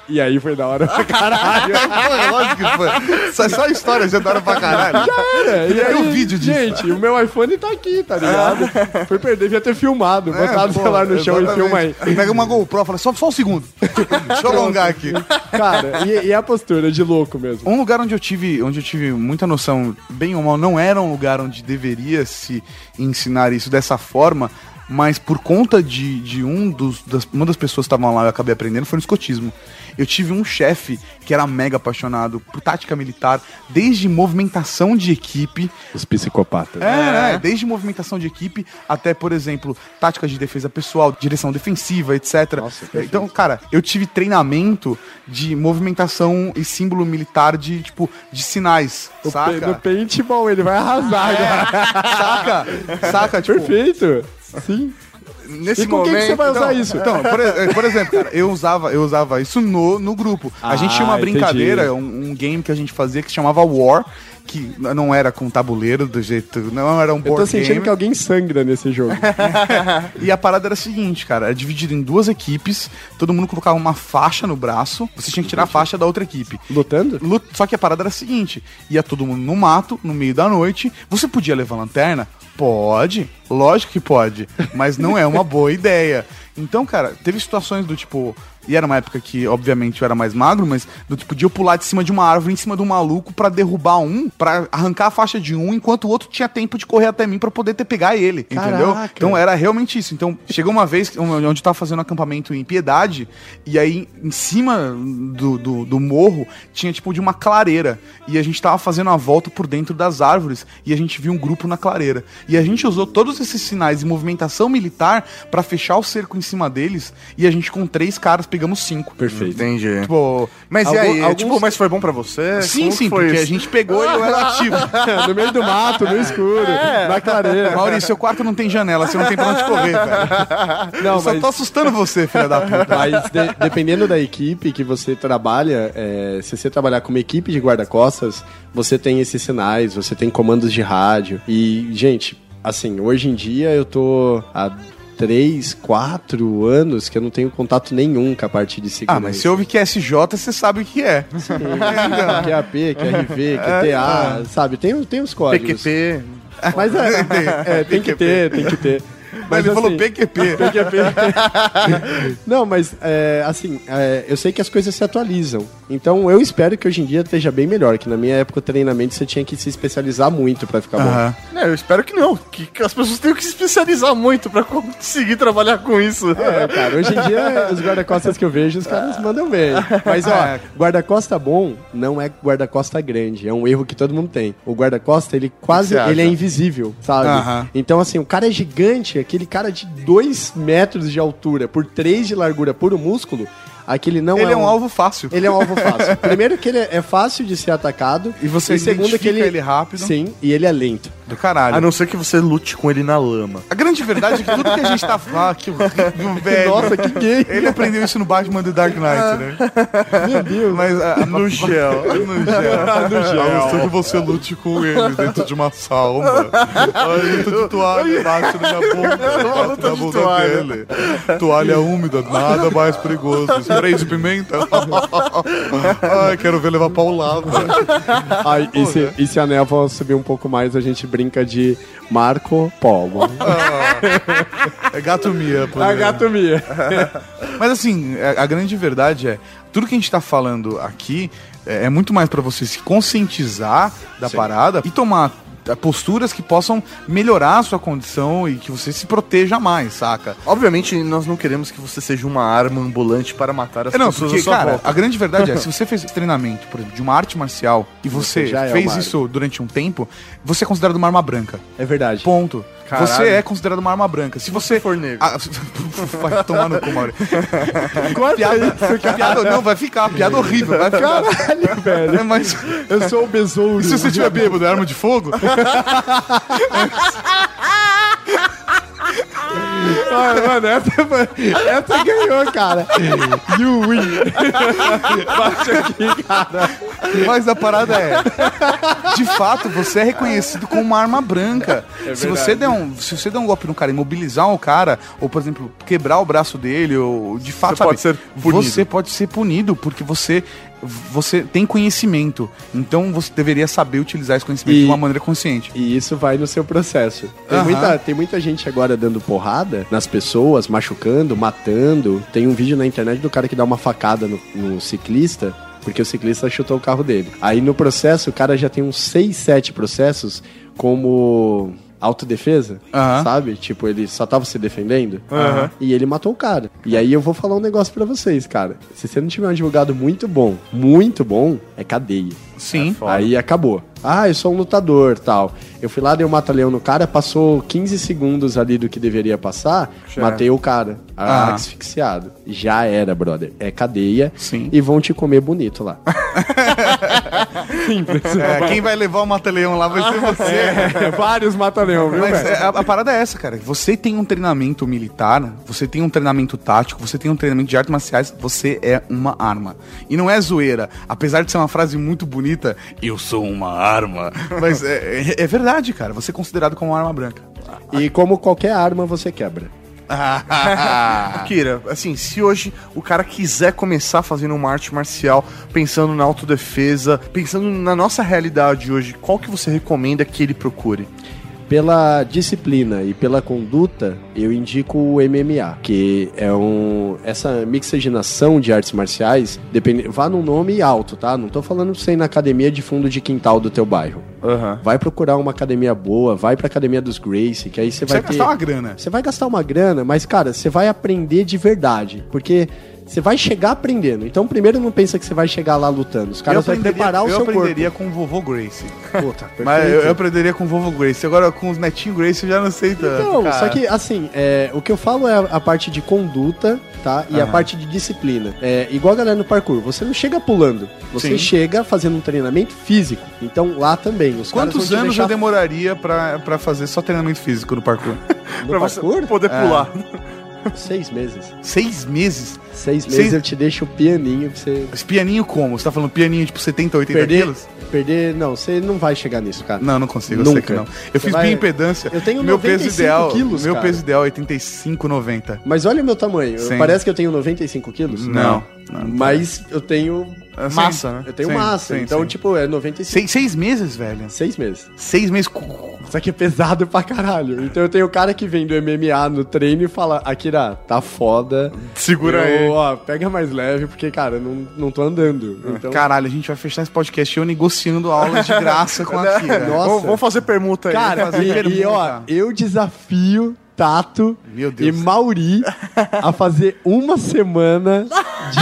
E aí foi da hora pra caralho. Foi, lógico que foi. Só, só história já da hora pra caralho. É, e Devia ter aí, um vídeo disso. Gente, o meu iPhone tá aqui, tá ligado? Foi perder, devia ter filmado. É, Botado o celular no chão e exatamente. filma aí. Pega uma GoPro, fala, só, só um segundo. Deixa eu alongar aqui. Cara, e, e a postura de louco mesmo. Um lugar onde eu tive, onde eu tive muita noção, bem ou mal, não era um lugar onde deveria se ensinar isso dessa forma, mas por conta de, de um dos, das, uma das pessoas que estavam lá eu acabei aprendendo foi no escotismo. Eu tive um chefe que era mega apaixonado por tática militar, desde movimentação de equipe, Os psicopatas. é, é, desde movimentação de equipe até, por exemplo, táticas de defesa pessoal, direção defensiva, etc. Nossa, perfeito. então, cara, eu tive treinamento de movimentação e símbolo militar de, tipo, de sinais, O saca? No paintball ele vai arrasar agora. Saca? Saca? Tipo, Perfeito. Sim. nesse E com quem que você vai usar isso? Então, por, por exemplo, cara, eu usava, eu usava isso no, no grupo. a Ah, gente tinha uma entendi. brincadeira, um, um game que a gente fazia que se chamava War, que não era com tabuleiro do jeito, não era um Eu board tô sentindo game. que alguém sangra nesse jogo. E a parada era a seguinte, cara, era dividido em duas equipes, todo mundo colocava uma faixa no braço, você tinha que tirar a faixa da outra equipe. Lutando? Lu- Só que a parada era a seguinte: ia todo mundo no mato, no meio da noite. Você podia levar lanterna? Pode, lógico que pode, mas não é uma boa ideia. Então, cara, teve situações do tipo. E era uma época que, obviamente, eu era mais magro, mas do tipo, eu pular de cima de uma árvore em cima de um maluco pra derrubar um, pra arrancar a faixa de um, enquanto o outro tinha tempo de correr até mim pra poder ter pegar ele, entendeu? Caraca. Então era realmente isso. Então, chegou uma vez onde eu tava fazendo um acampamento em Piedade, e aí em cima do, do, do morro tinha tipo de uma clareira. E a gente tava fazendo a volta por dentro das árvores e a gente viu um grupo na clareira. E a gente usou todos esses sinais de movimentação militar pra fechar o cerco em cima deles, e a gente com três caras pegamos cinco. Perfeito. Entendi. Tipo, Mas Algum- e aí? alguns- Tipo, mas foi bom pra você? sim, Como sim, foi porque isso? a gente pegou e eu era ativo. no meio do mato, no escuro, na clareira. Maurício, seu quarto não tem janela, você não tem pra onde correr, velho. Não, eu só mas- tô assustando você, filha da puta. Mas de- dependendo da equipe que você trabalha, é, se você trabalhar como equipe de guarda-costas, você tem esses sinais, você tem comandos de rádio. E, gente, assim, hoje em dia eu tô há três, quatro anos que eu não tenho contato nenhum com a parte de segurança. Ah, mas se ouve que é SJ, você sabe o que é. QAP, QRV, QTA, sabe? Tem, tem os códigos. PQP. Mas é, é, tem que ter, tem que ter. Mas ele assim, falou PQP. Não, mas é, assim, é, eu sei que as coisas se atualizam. Então eu espero que hoje em dia esteja bem melhor. Que na minha época o treinamento você tinha que se especializar muito pra ficar bom. Aham. Não, eu espero que não. Que, que as pessoas tenham que se especializar muito pra conseguir trabalhar com isso. É, cara, hoje em dia os guarda-costas que eu vejo, os caras mandam bem. Mas ó, É. guarda-costa bom não é guarda-costa grande, é um erro que todo mundo tem. O guarda-costa, ele quase, ele é invisível, sabe? Aham. Então assim, o cara é gigante, aquele cara de 2 metros de altura por 3 de largura puro músculo, aquele não Ele é é um alvo fácil. Ele é um alvo fácil. Primeiro que ele é fácil de ser atacado. E você segundo que ele, ele rápido. Sim, e ele é lento. Do caralho. A não ser que você lute com ele na lama. A grande verdade é que tudo que a gente tá falando aqui, o velho. Nossa, que gay. Ele aprendeu isso no Batman do Dark Knight, né? Meu Deus. Mas a, No gel. no gel. no gel. A não ser que você lute com ele dentro de uma sauna. Olha, luta de toalha embaixo da minha bunda. Embaixo da de bunda toalha. dele. Toalha úmida, nada mais perigoso. Spray de pimenta. Ai, quero ver levar paulada. Ai, e, se, e se a névoa subir um pouco mais, a gente brinca de Marco Polo. É gato mia. exemplo. gato Mia. Mas assim, a, a grande verdade é, tudo que a gente tá falando aqui é, é muito mais pra você se conscientizar da parada e tomar é, posturas que possam melhorar a sua condição e que você se proteja mais, saca? Obviamente, nós não queremos que você seja uma arma ambulante para matar as É, não, pessoas porque, cara, volta. a grande verdade é, se você fez treinamento, por exemplo, de uma arte marcial e você, já é fez uma isso durante um tempo, você é considerado uma arma branca. É verdade. Ponto. Caralho. Você é considerado uma arma branca. Se você for negro. Ah, vai tomar no cu, Mauri. piada, piada não, vai ficar. Piada horrível. Vai ficar. Caralho, velho. Mas Eu sou o besouro. e se você tiver bêbado, é arma de fogo? antes. Ah, mano, essa, foi- essa ganhou, cara. You win. Bate aqui, cara. Mas a parada é. De fato, você é reconhecido como uma arma branca. se, você der um, se você der um golpe no cara, imobilizar o cara, ou, por exemplo, quebrar o braço dele, ou de fato, Você pode ser punido. você pode ser punido porque você. Você tem conhecimento, então você deveria saber utilizar esse conhecimento E- de uma maneira consciente. E isso vai no seu processo. Tem, Aham. muita, tem muita gente agora dando porrada nas pessoas, machucando, matando. Tem um vídeo na internet do cara que dá uma facada no, no ciclista. Porque o ciclista chutou o carro dele. Aí no processo, o cara já tem uns 6, 7 processos como autodefesa, Aham. sabe? Tipo, ele só tava se defendendo. E ele matou o cara. E aí eu vou falar um negócio pra vocês, cara. Se você não tiver um advogado muito bom, muito bom, é cadeia. Sim. Aí acabou. Ah, eu sou um lutador, tal. Eu fui lá, dei um mata-leão no cara, passou 15 segundos ali do que deveria passar, matei o cara, Ah. asfixiado. Já era, brother. É cadeia Sim. e vão te comer bonito lá. É, quem vai levar o mata-leão lá vai ser você. É, vários mata-leão, viu, Mas velho? é, a, a parada é essa, cara. Você tem um treinamento militar, você tem um treinamento tático, você tem um treinamento de artes marciais, você é uma arma. E não é zoeira. Apesar de ser uma frase muito bonita, eu sou uma arma. Mas é, é- é verdade, cara. Você é considerado como uma arma branca. E como qualquer arma, você quebra. Kira, assim, se hoje o cara quiser começar fazendo uma arte marcial, pensando na autodefesa, pensando na nossa realidade hoje, qual que você recomenda que ele procure? Pela disciplina e pela conduta, eu indico o MMA, que é um essa mixaginação de artes marciais, depende, vá num nome alto, tá? Não tô falando ir na academia de fundo de quintal do teu bairro. Aham. Vai procurar uma academia boa, vai pra academia dos Gracie, que aí você Você vai vai ter gastar uma grana. Você vai gastar uma grana, mas cara, você vai aprender de verdade, porque você vai chegar aprendendo. Então, primeiro não pensa que você vai chegar lá lutando. Os caras vão preparar o eu seu aprenderia com o vovô Grace. corpo. Puta, Mas eu, eu aprenderia com o vovô Grace. Agora com os netinhos Grace eu já não sei tanto. Não, cara. só que assim, é, o que eu falo é a, a parte de conduta, tá? E a parte de disciplina. É, igual a galera no parkour, você não chega pulando, você Sim. chega fazendo um treinamento físico. Então lá também, os Quantos anos deixar eu demoraria pra, pra fazer só treinamento físico no parkour? no Pra você parkour? poder pular. Seis meses. Seis meses? Seis meses Seis- eu te deixo o pianinho pra você Esse pianinho como? Você tá falando pianinho tipo 70, 80 perder. quilos? Perder, não, você não vai chegar nisso, cara. Não, não consigo, eu sei Nunca. que não. Eu Você fiz vai- bioimpedância. Eu tenho meu peso 95 ideal, quilos, Meu cara. peso ideal é 85,90. Mas olha o meu tamanho. Sim. Parece que eu tenho 95 quilos? Não, não, não. Mas eu tenho É massa, né? Eu tenho Sim, massa. sim, então, sim. tipo, é 95. Seis, seis meses, velho. Seis meses. Seis meses. Isso aqui é pesado pra caralho. Então eu tenho o cara que vem do MMA no treino e fala, Akira, tá foda. Segura eu, aí. Ó, pega mais leve, porque, cara, não, não tô andando. Então, Caralho, a gente vai fechar esse podcast eu negociando aulas de graça com a Kira. Nossa. Vamos, fazer permuta aí. cara, fazer e, pergunta. e, ó, eu desafio Tato e Mauri a fazer uma semana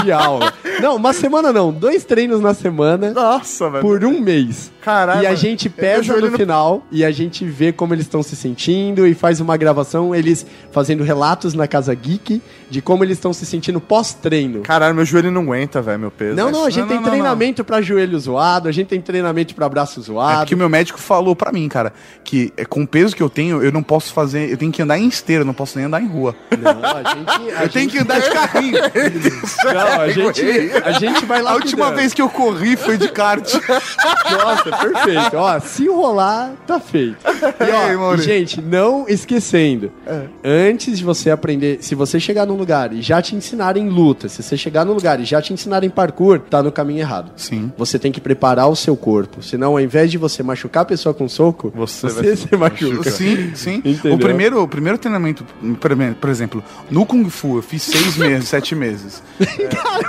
de aula. Não, uma semana não, dois treinos na semana Nossa, velho. por um mês. Caralho, E a gente pesa no não- final e a gente vê como eles estão se sentindo e faz uma gravação, eles fazendo relatos na Casa Geek de como eles estão se sentindo pós-treino. Caralho, meu joelho não aguenta, velho, meu peso. Não, não, a gente Não, tem não, treinamento pra joelho zoado, a gente tem treinamento pra braço É zoado. porque o meu médico falou pra mim, cara, que é, com o peso que eu tenho, eu não posso fazer. Eu tenho que andar em esteira, eu não posso nem andar em rua. Não, a gente. A eu tenho gente... que andar de carrinho. Não, a gente, a gente vai lá. A última vez que eu corri foi de kart. Nossa, perfeito. Ó, se rolar, tá feito. E, ó, Ei, gente, não esquecendo. Antes de você aprender, se você chegar num lugar e já te ensinarem luta, se você chegar num lugar e já te ensinarem parkour, tá no caminho errado. Sim. Você tem que preparar o seu corpo. Senão, ao invés de você machucar a pessoa com soco, Você você, vai se machuca. Sim, sim. Entendeu? O primeiro, o primeiro treinamento, por exemplo, no Kung Fu, eu fiz seis meses, sete meses.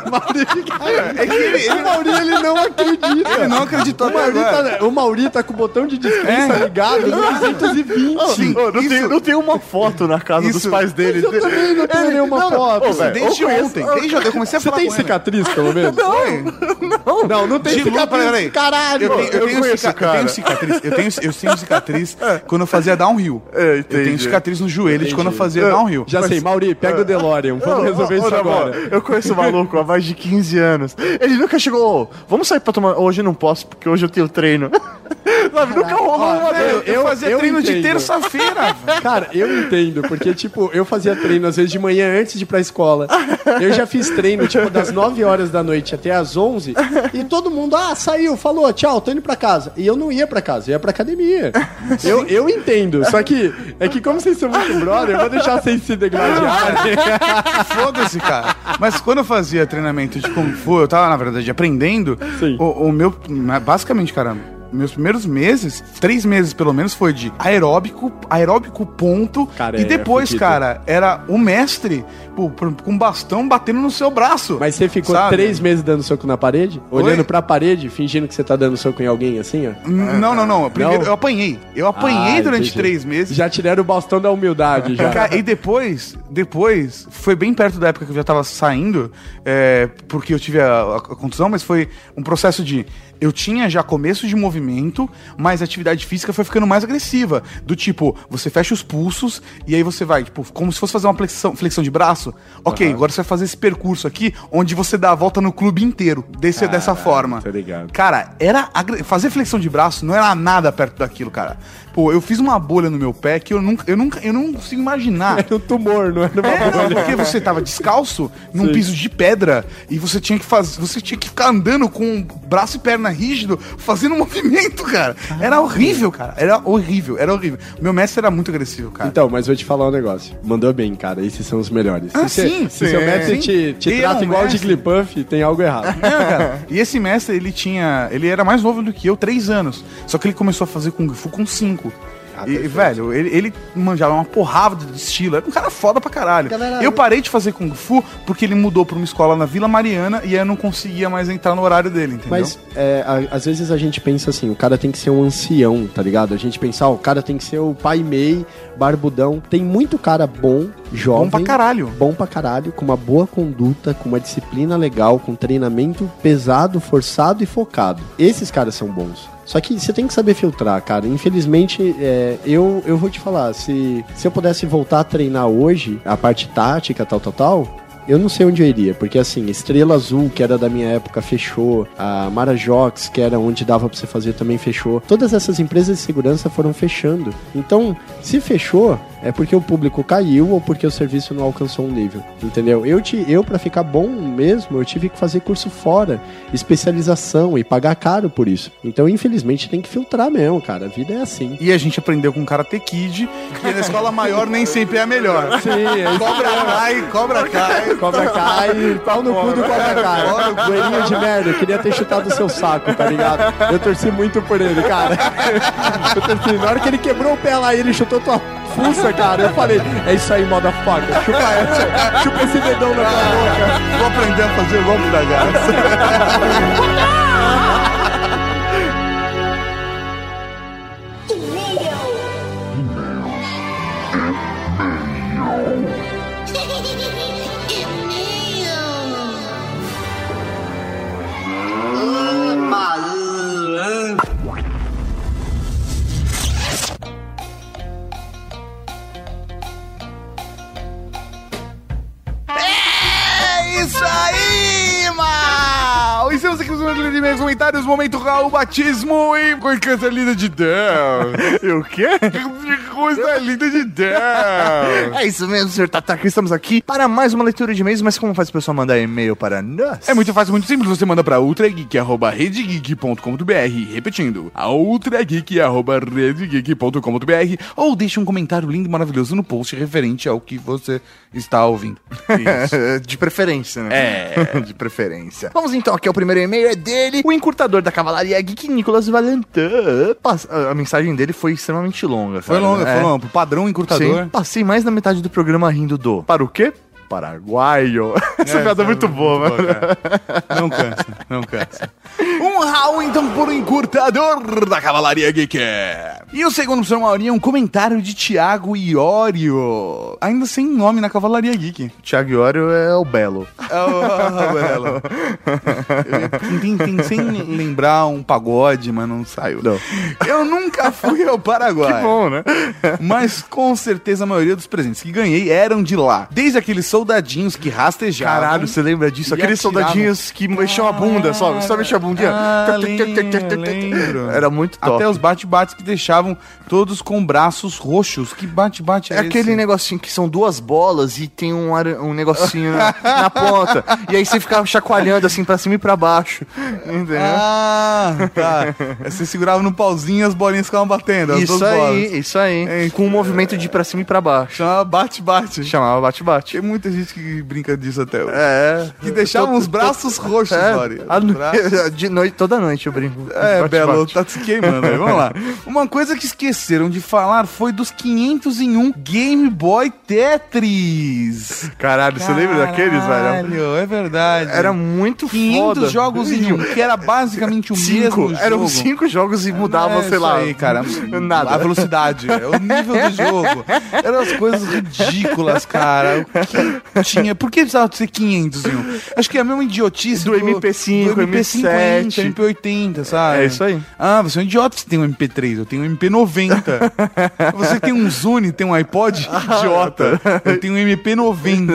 O Mauri, cara, é que ele, o Mauri, ele não acredita. Ele não acreditou O Mauri, tá, o Mauri tá com o botão de descrença É. ligado no 220. Sim, Ô, não, isso- tem, não tem uma foto na casa dos Isso- pais dele. Eu também não tenho nenhuma foto. Ô, velho, Desde ontem, desde ontem, eu comecei a Você falar tem cicatriz, pelo menos? Não, Não, não tem De cicatriz. peraí. Caralho. Eu tenho, eu eu tenho conheço cica- cara. eu tenho cicatriz. Eu tenho, eu tenho cicatriz quando eu fazia downhill. É, eu tenho cicatriz no joelho de quando eu fazia downhill. Já sei, Mauri, pega o DeLorean. Vamos resolver isso agora. Eu conheço o maluco há mais de 15 anos. Ele nunca chegou, "Ô, vamos sair pra tomar. Hoje eu não posso, porque hoje eu tenho treino. Sabe, nunca rolou uma vez. eu, fazia eu treino de entendo. terça-feira. velho. Cara, eu entendo, porque, tipo, eu fazia treino às vezes de manhã antes de ir pra escola. Eu já fiz treino, tipo, das 9 horas da noite até as 11, e todo mundo, ah, saiu, falou, tchau, tô indo pra casa. E eu não ia pra casa, eu ia pra academia. Eu, eu entendo, só que é que como vocês são muito brother, eu vou deixar vocês se degladiarem. Foda-se, cara. Mas quando eu fazia treinamento de Kung Fu, eu tava, na verdade, aprendendo. Sim. O, o meu. Basicamente, cara. Meus primeiros meses, três meses pelo menos, foi de aeróbico, aeróbico ponto. Cara, e é depois, fudido. cara, era o mestre pô, com bastão batendo no seu braço. Mas você ficou sabe? três meses dando soco na parede? Olhando pra parede, fingindo que você tá dando soco em alguém assim, ó? N- Não, não, não. Primeiro Não? eu apanhei. Eu apanhei Ah, durante entendi. três meses. Já tiraram o bastão da humildade, já. Cara, e depois, depois, foi bem perto da época que eu já tava saindo, é, porque eu tive a, a contusão, mas foi um processo de. Eu tinha já começo de movimento, mas a atividade física foi ficando mais agressiva. Do tipo, você fecha os pulsos e aí você vai, tipo, como se fosse fazer uma flexão, flexão de braço. Ok, agora você vai fazer esse percurso aqui, onde você dá a volta no clube inteiro. Desse, dessa forma. tô ligado. Cara, era fazer flexão de braço não era nada perto daquilo, cara. Pô, eu fiz uma bolha no meu pé que eu nunca, eu nunca, eu não consigo imaginar. Era um tumor, não era uma É, não, bolha. porque você tava descalço num piso de pedra e você tinha que fazer, você tinha que ficar andando com braço e perna rígido, fazendo movimento, cara. Era horrível, cara. Era horrível, era horrível. Meu mestre era muito agressivo, cara. Então, mas vou te falar um negócio. Mandou bem, cara. Esses são os melhores. Ah, se, sim, se sim. seu mestre te, te Ele trata é um igual de mestre. Jigglypuff, tem algo errado. Não, cara. E esse mestre, ele tinha. Ele era mais novo do que eu, três anos. Só que ele começou a fazer Kung Fu com cinco. Ah, e, velho, ele, ele manjava uma porrada de estilo. Era um cara foda pra caralho. Galera, eu parei de fazer Kung Fu porque ele mudou pra uma escola na Vila Mariana e aí eu não conseguia mais entrar no horário dele, entendeu? Mas é, a- às vezes a gente pensa assim, o cara tem que ser um ancião, tá ligado? A gente pensa, ó, o cara tem que ser o pai Mei, barbudão. Tem muito cara bom, jovem. Bom pra caralho. Bom pra caralho, com uma boa conduta, com uma disciplina legal, com treinamento pesado, forçado e focado. Esses caras são bons. Só que você tem que saber filtrar, cara. Infelizmente, é, eu, eu vou te falar, se, se eu pudesse voltar a treinar hoje, a parte tática, tal, tal, tal, eu não sei onde eu iria, porque assim, Estrela Azul, que era da minha época, fechou. A Marajox, que era onde dava pra você fazer, também fechou. Todas essas empresas de segurança foram fechando. Então, se fechou, é porque o público caiu ou porque o serviço não alcançou um nível, entendeu? Eu, te, eu para ficar bom mesmo, eu tive que fazer curso fora, especialização e pagar caro por isso. Então, infelizmente, tem que filtrar mesmo, cara. A vida é assim. E a gente aprendeu com Karate Kid que na escola maior nem sempre é a melhor. Sim, é Cobra cai, cobra cai. Cobra cai, pau no cu do cobra cai. Coelhinho de merda, eu queria ter chutado o seu saco, tá ligado? Eu torci muito por ele, cara. Eu torci. Na hora que ele quebrou o pé lá ele chutou tua fuça, cara, eu falei, é isso aí, motherfucker. Chupa essa, chupa esse dedão na tua boca. Vou aprender a fazer o golpe da graça. De meus comentários, momento Raul Batismo e coisa linda de Deus. E o quê? Coisa linda de Deus. É isso mesmo, senhor Tataki. Estamos aqui para mais uma leitura de e-mails, mas como faz o pessoal mandar e-mail para nós? É muito fácil, muito simples. Você manda pra ultrageek.redgeek.com.br Repetindo, a ultrageek.redgeek.com.br ou deixe um comentário lindo e maravilhoso no post referente ao que você está ouvindo. de preferência, né? É. de preferência. Vamos então aqui ao primeiro e-mail, é dele, o encurtador da Cavalaria Geek, Nicolas Valentin. A mensagem dele foi extremamente longa, Foi cara. longa, É. foi longa. Pro padrão encurtador. Sim, passei mais da metade do programa rindo do. Para o quê? Paraguaio. Essa piada é muito boa, mano. Não cansa, não cansa. Um Raul, então, por um encurtador da Cavalaria Geek. E o segundo, professor Maurinho, é um comentário de Thiago Iório. Ainda sem nome na Cavalaria Geek. Thiago Iório é o Belo. Belo. Eu tem- tem- sem lembrar um pagode, mas não saiu. Não. Eu nunca fui ao Paraguai. Que bom, né? Mas com certeza a maioria dos presentes que ganhei eram de lá. Desde aqueles soldadinhos que rastejavam. Caralho, você lembra disso? Aqueles atiravam. soldadinhos que mexiam a bunda, só. Só mexia a bundinha. Ah, lembro. Era muito top. Até os bate-bates que deixavam todos com braços roxos. Que bate-bate é, É aquele esse? negocinho que são duas bolas e tem um, ara- um negocinho na, na ponta. E aí você ficava chacoalhando assim pra cima e pra baixo. Entendeu? Ah, tá. Você segurava no pauzinho e as bolinhas ficavam batendo. Isso aí, bolas. isso aí. É, Com um movimento de pra cima e pra baixo. Chamava bate-bate. Chamava bate-bate. Tem muita gente que brinca disso até hoje. É. Que deixavam os braços roxos, É, Lori. braços- de noite, toda noite eu brinco. É, Bate-bate. Belo, tá se queimando aí. Vamos lá. Uma coisa que esqueceram de falar foi dos 501 Game Boy Tetris. Caralho, você lembra daqueles, velho? Caralho, é verdade. Era muito 500 foda. jogos em um, que era basicamente o Cinco. mesmo jogo. Eram cinco jogos e mudava, É sei lá. aí, cara. Nada. A velocidade, é o nível do jogo. Eram as coisas ridículas, cara. O que tinha? Por que precisava ser 500 em um? Acho que é a mesma idiotice Do MP5, do MP50, MP7. MP80, sabe? É isso aí. Ah, você é um idiota se tem um MP3, eu tenho um MP90. você tem um Zune, tem um iPod? Idiota. Eu tenho um MP90.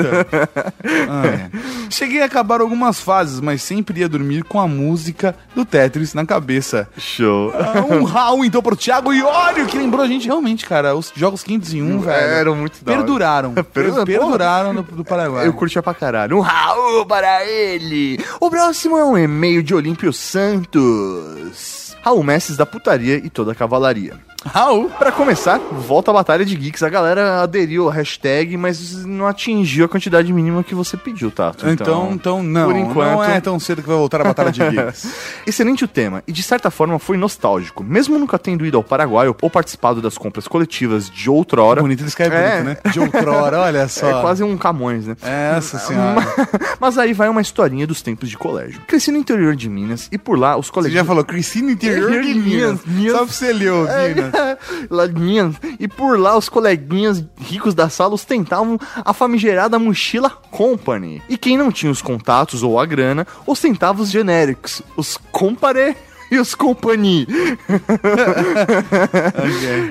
Ah, é. Cheguei a acabar algumas fases, mas sempre ia dormir com a música do Tetris na cabeça. Show. Ah, um Raul, então, pro Thiago Iório, que lembrou a gente realmente, cara. Os jogos 501, velho. Eram muito da. Perduraram. Perdura- perduraram do, do Paraguai. Eu curtia pra caralho. Um Raul para ele. O próximo é um e-mail de Olímpio Santos. Raul Messes da putaria e toda a cavalaria. Raul. Pra começar, volta a Batalha de Geeks. A galera aderiu à hashtag, mas não atingiu a quantidade mínima que você pediu, Tato. Então, então, não. por enquanto- Não é tão cedo que vai voltar a Batalha de Geeks. Excelente o tema, e de certa forma foi nostálgico. Mesmo nunca tendo ido ao Paraguai ou participado das compras coletivas de outrora. Bonito, ele escreve É. bonito, né? De outrora, olha só. É quase um Camões, né? Essa senhora. Mas aí vai uma historinha dos tempos de colégio. Cresci no interior de Minas e por lá os Você colegas. já falou, cresci no interior de Minas. Minas. Só pra você ler, ô, Minas. E por lá os coleguinhas ricos da sala ostentavam a famigerada mochila Company. E quem não tinha os contatos ou a grana, ostentava os genéricos, os Compare e os Company.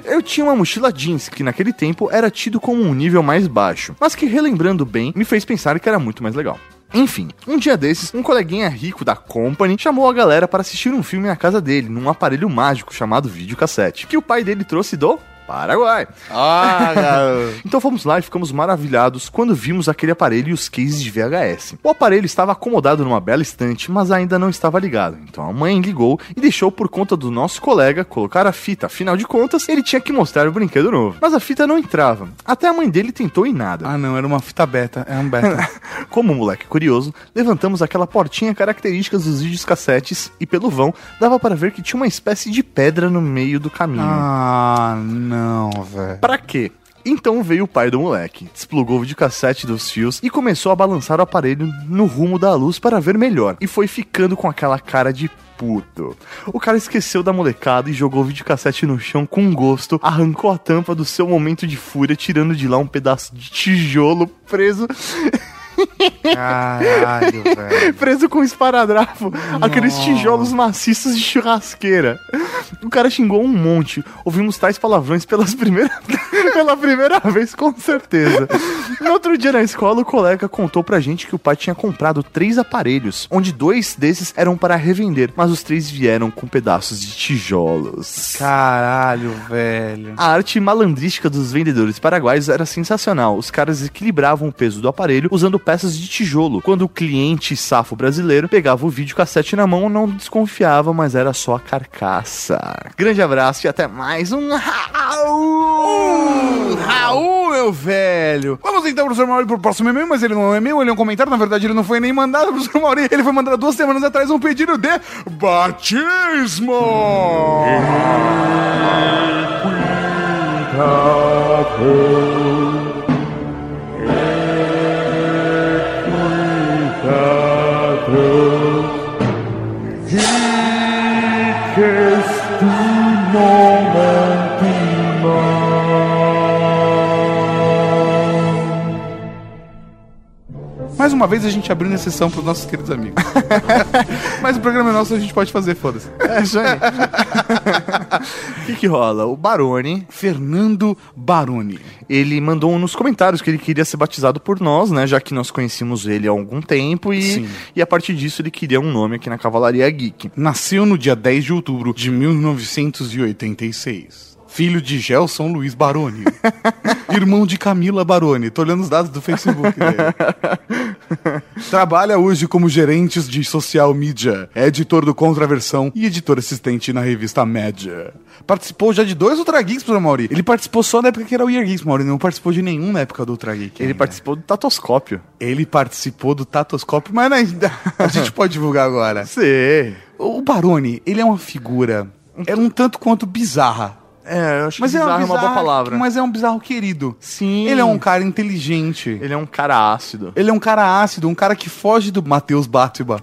Eu tinha uma mochila jeans, que naquele tempo era tido como um nível mais baixo, mas que relembrando bem, me fez pensar que era muito mais legal. Enfim, um dia desses, um coleguinha rico da Company chamou a galera para assistir um filme na casa dele, num aparelho mágico chamado videocassete, que o pai dele trouxe do Paraguai. Ah. Então fomos lá e ficamos maravilhados quando vimos aquele aparelho e os cases de VHS. O aparelho estava acomodado numa bela estante, mas ainda não estava ligado. Então a mãe ligou e deixou por conta do nosso colega colocar a fita. Afinal de contas, ele tinha que mostrar o brinquedo novo. Mas a fita não entrava. Até a mãe dele tentou e nada. Ah, não, era uma fita beta. É um beta. Como moleque curioso, levantamos aquela portinha característica dos vídeos cassetes e pelo vão dava para ver que tinha uma espécie de pedra no meio do caminho. ah, não, velho. Pra quê? Então veio o pai do moleque, desplugou o videocassete dos fios e começou a balançar o aparelho no rumo da luz para ver melhor. E foi ficando com aquela cara de puto. O cara esqueceu da molecada e jogou o videocassete no chão com gosto, arrancou a tampa do seu momento de fúria, tirando de lá um pedaço de tijolo preso, Caralho, velho. preso com um esparadrapo, aqueles tijolos maciços de churrasqueira. O cara xingou um monte. Ouvimos tais palavrões pelas primeiras, pela primeira vez, com certeza. No outro dia na escola, o colega contou pra gente que o pai tinha comprado três aparelhos, onde dois desses eram para revender, mas os três vieram com pedaços de tijolos. Caralho, velho. A arte malandrística dos vendedores paraguaios era sensacional. Os caras equilibravam o peso do aparelho usando peças de tijolo. Quando o cliente safo brasileiro pegava o videocassete na mão, não desconfiava, mas era só a carcaça. Grande abraço e até mais um Raul! Raul, meu velho. Vamos então, professor Mauri, pro próximo e-mail, mas ele não é meu, ele é um comentário. Na verdade, ele não foi nem mandado, professor Mauri. Ele foi mandado duas semanas atrás um pedido de batismo. Mais uma vez a gente abrindo exceção pros nossos queridos amigos. Mas o programa é nosso, a gente pode fazer, foda-se. É, isso aí. O que, que rola? O Barone, Fernando Baroni. ele mandou nos comentários que ele queria ser batizado por nós, né? Já que nós conhecíamos ele há algum tempo e, Sim. e a partir disso ele queria um nome aqui na Cavalaria Geek. Nasceu no dia 10 de outubro de 1986. Filho de Gelson Luiz Baroni. Irmão de Camila Baroni. Tô olhando os dados do Facebook dele. Trabalha hoje como gerente de social media, é editor do Contraversão e editor assistente na revista Média. Participou já de dois Ultra Geeks, pro Mauri. Ele participou só na época que era o Year Geeks, Mauri. Não participou de nenhum na época do Ultra Geek. Ele ainda. participou do Tatoscópio. Ele participou do Tatoscópio, mas ainda a gente pode divulgar agora. Sim. O Baroni, ele é uma figura. É um tanto quanto bizarra. É, eu acho Mas que é, bizarro é uma boa palavra. Mas é um bizarro querido. Sim. Ele é um cara inteligente. Ele é um cara ácido. Ele é um cara ácido, um cara que foge do Matheus Batiba.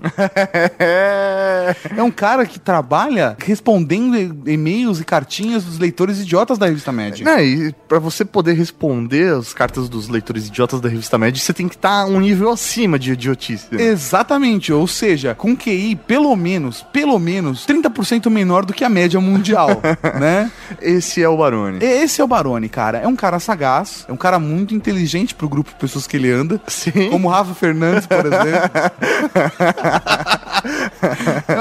É. É um cara que trabalha respondendo e-mails e cartinhas dos leitores idiotas da revista Média. Né, e pra você poder responder as cartas dos leitores idiotas da revista Média, você tem que estar um nível acima de idiotice. Exatamente, ou seja, com QI pelo menos, pelo menos 30% menor do que a média mundial, né? Esse é o Barone. Esse é o Baroni, cara. É um cara sagaz, é um cara muito inteligente pro grupo de pessoas que ele anda. Sim. Como o Rafa Fernandes, por exemplo.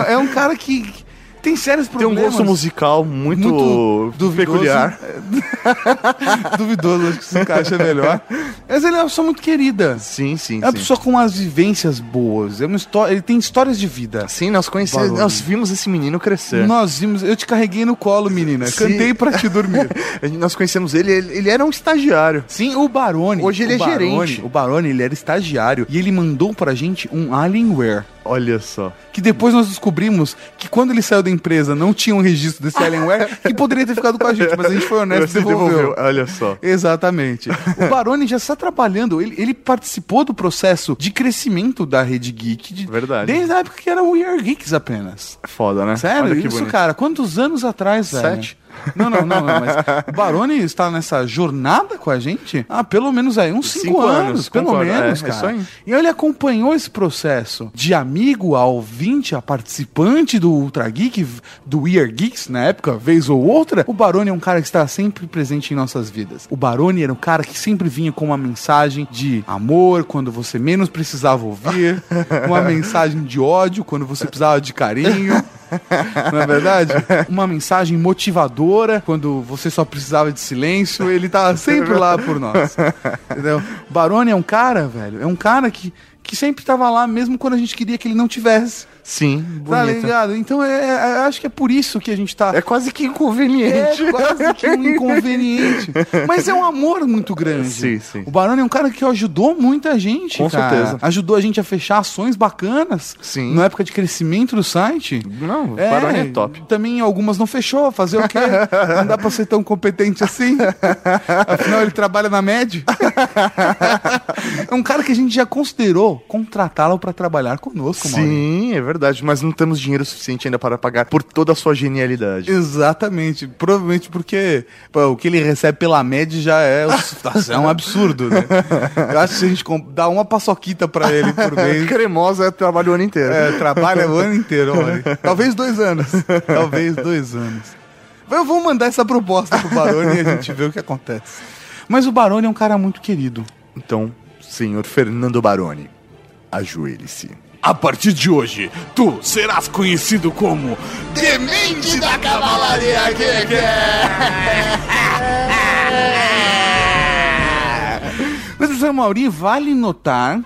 é um cara que tem sérios Tem um problemas. gosto musical muito, Muito duvidoso. peculiar. Duvidoso, acho que se encaixa melhor. Mas ele é uma pessoa muito querida. Sim, sim, É uma sim. pessoa com umas vivências boas. É uma história, ele tem histórias de vida. Sim, nós conhecemos, nós vimos esse menino crescer. Nós vimos, eu te carreguei no colo, menina. Sim. Cantei pra te dormir. Nós conhecemos ele, ele, ele era um estagiário. Sim, o Barone. Hoje ele o é Barone- gerente. O Barone, ele era estagiário e ele mandou pra gente um Alienware. Olha só. Que depois nós descobrimos que quando ele saiu da empresa não tinha um registro desse Alienware que poderia ter ficado com a gente, mas a gente foi honesto e Você devolveu. Olha só. Exatamente. O Baroni já está trabalhando, ele, ele participou do processo de crescimento da Rede Geek. de- Verdade. Desde a época que era o We Are Geeks apenas. Foda, né? Sério, isso, bonito. cara. Quantos anos atrás, velho? Sete. Não, não, não, não, mas o Baroni está nessa jornada com a gente? Ah, pelo menos aí, uns cinco, Cinco anos, anos, pelo concordo. menos, É, é cara. aí. E ele acompanhou esse processo de amigo a ouvinte, a participante do Ultra Geek, do We Are Geeks, na época, vez ou outra. O Baroni é um cara que está sempre presente em nossas vidas. O Baroni era um cara que sempre vinha com uma mensagem de amor quando você menos precisava ouvir, uma mensagem de ódio quando você precisava de carinho. Não é verdade? Uma mensagem motivadora quando você só precisava de silêncio, ele tá sempre lá por nós. Entendeu? Baroni é um cara, velho, é um cara que, que sempre tava lá, mesmo quando a gente queria que ele não tivesse. Sim, Tá bonito. ligado? Então é, é- acho que é por isso que a gente tá. É quase que inconveniente. É quase que um inconveniente. Mas é um amor muito grande. Sim, sim. O Baroni é um cara que ajudou muita gente. Com cara. certeza. Ajudou a gente a fechar ações bacanas. Sim. Na época de crescimento do site. Não, o Baroni é top. Também algumas não fechou. Fazer o quê? Não dá pra ser tão competente assim. Afinal, ele trabalha na média. é um cara que a gente já considerou contratá-lo pra trabalhar conosco. Sim, é verdade, mas não temos dinheiro suficiente ainda para pagar por toda a sua genialidade. Exatamente. Provavelmente porque pô, o que ele recebe pela média já é, é um absurdo, né? Eu acho que se a gente dá uma paçoquita pra ele por mês, Cremosa é trabalho o ano inteiro. é, trabalha o ano inteiro, olha. Talvez dois anos. Talvez dois anos. Eu vou mandar essa proposta pro Baroni e a gente vê o que acontece. Mas o Baroni é um cara muito querido. Então, senhor Fernando Baroni, ajoelhe-se. A partir de hoje, tu serás conhecido como Demente da Cavalaria Mas, professor Mauri, vale notar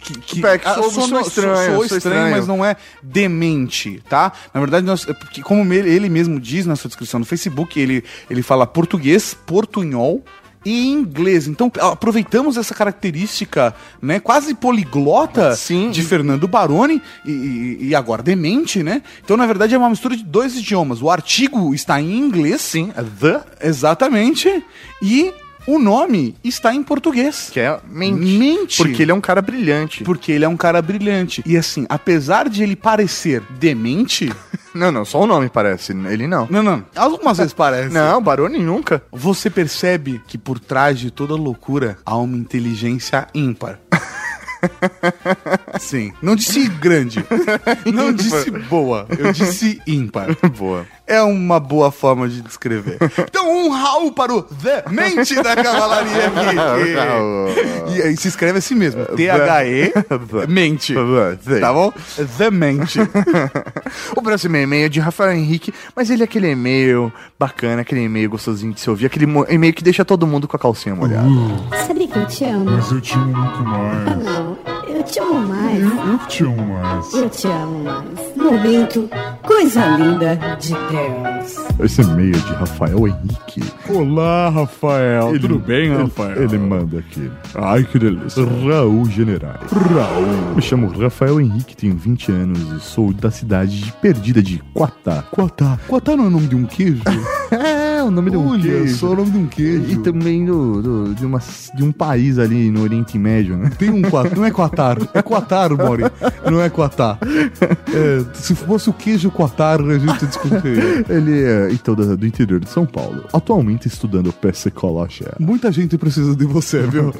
que, que É, que ah, sou- sou estranho, sou sou estranho, estranho. mas não é demente, tá? Na verdade, nós, é porque como ele, ele mesmo diz na sua descrição no Facebook, ele, ele fala português, portunhol e inglês. Então, aproveitamos essa característica, né, quase poliglota Sim. de Fernando Baroni e, e- agora demente, né? Então, na verdade, é uma mistura de dois idiomas. O artigo está em inglês, Sim, the, exatamente, e o nome está em português. que é mente. Mente. Porque ele é um cara brilhante. Porque ele é um cara brilhante. E assim, apesar de ele parecer demente. Não, não, só o nome parece, ele não. Não, não. Algumas vezes parece. Não, Baroni nunca. Você percebe que por trás de toda loucura há uma inteligência ímpar. Sim. Não disse grande. Não disse boa. Eu disse ímpar. Boa. É uma boa forma de descrever. Então, um Raul para o The Mente da Cavalaria aqui. E aí se escreve assim mesmo. T-H-E Mente. Tá bom? The Mente. O próximo e-mail é de Rafael Henrique, mas ele é aquele e-mail bacana, aquele e-mail gostosinho de se ouvir, aquele e-mail que deixa todo mundo com a calcinha molhada. Sabia que eu te amo? Mas eu te amo muito Ah, mais. não. Eu te amo mais. Eu te amo mais. Eu te amo mais. Momento, coisa linda de Deus. Esse e-mail é de Rafael Henrique. Olá, Rafael. Tudo bem, ele- Rafael? Ele manda aqui. Ai, que delícia. Raul Generais. Raul. Me chamo Rafael Henrique, tenho 20 anos e sou da cidade de perdida de Quatá. Quatá. Quatá não é o nome de um queijo? É, o nome de um Olha queijo. só o nome de um queijo. E também do, do- de, uma, de um país ali no Oriente Médio, né? Tem um quatá. Não é quatar. É quatar, Mori. Não é quatá. É, se fosse o queijo quatar, a gente desconfiaria. Ele é, então, do, do interior de São Paulo. Atualmente estudando psicologia. Muita gente precisa de você, viu?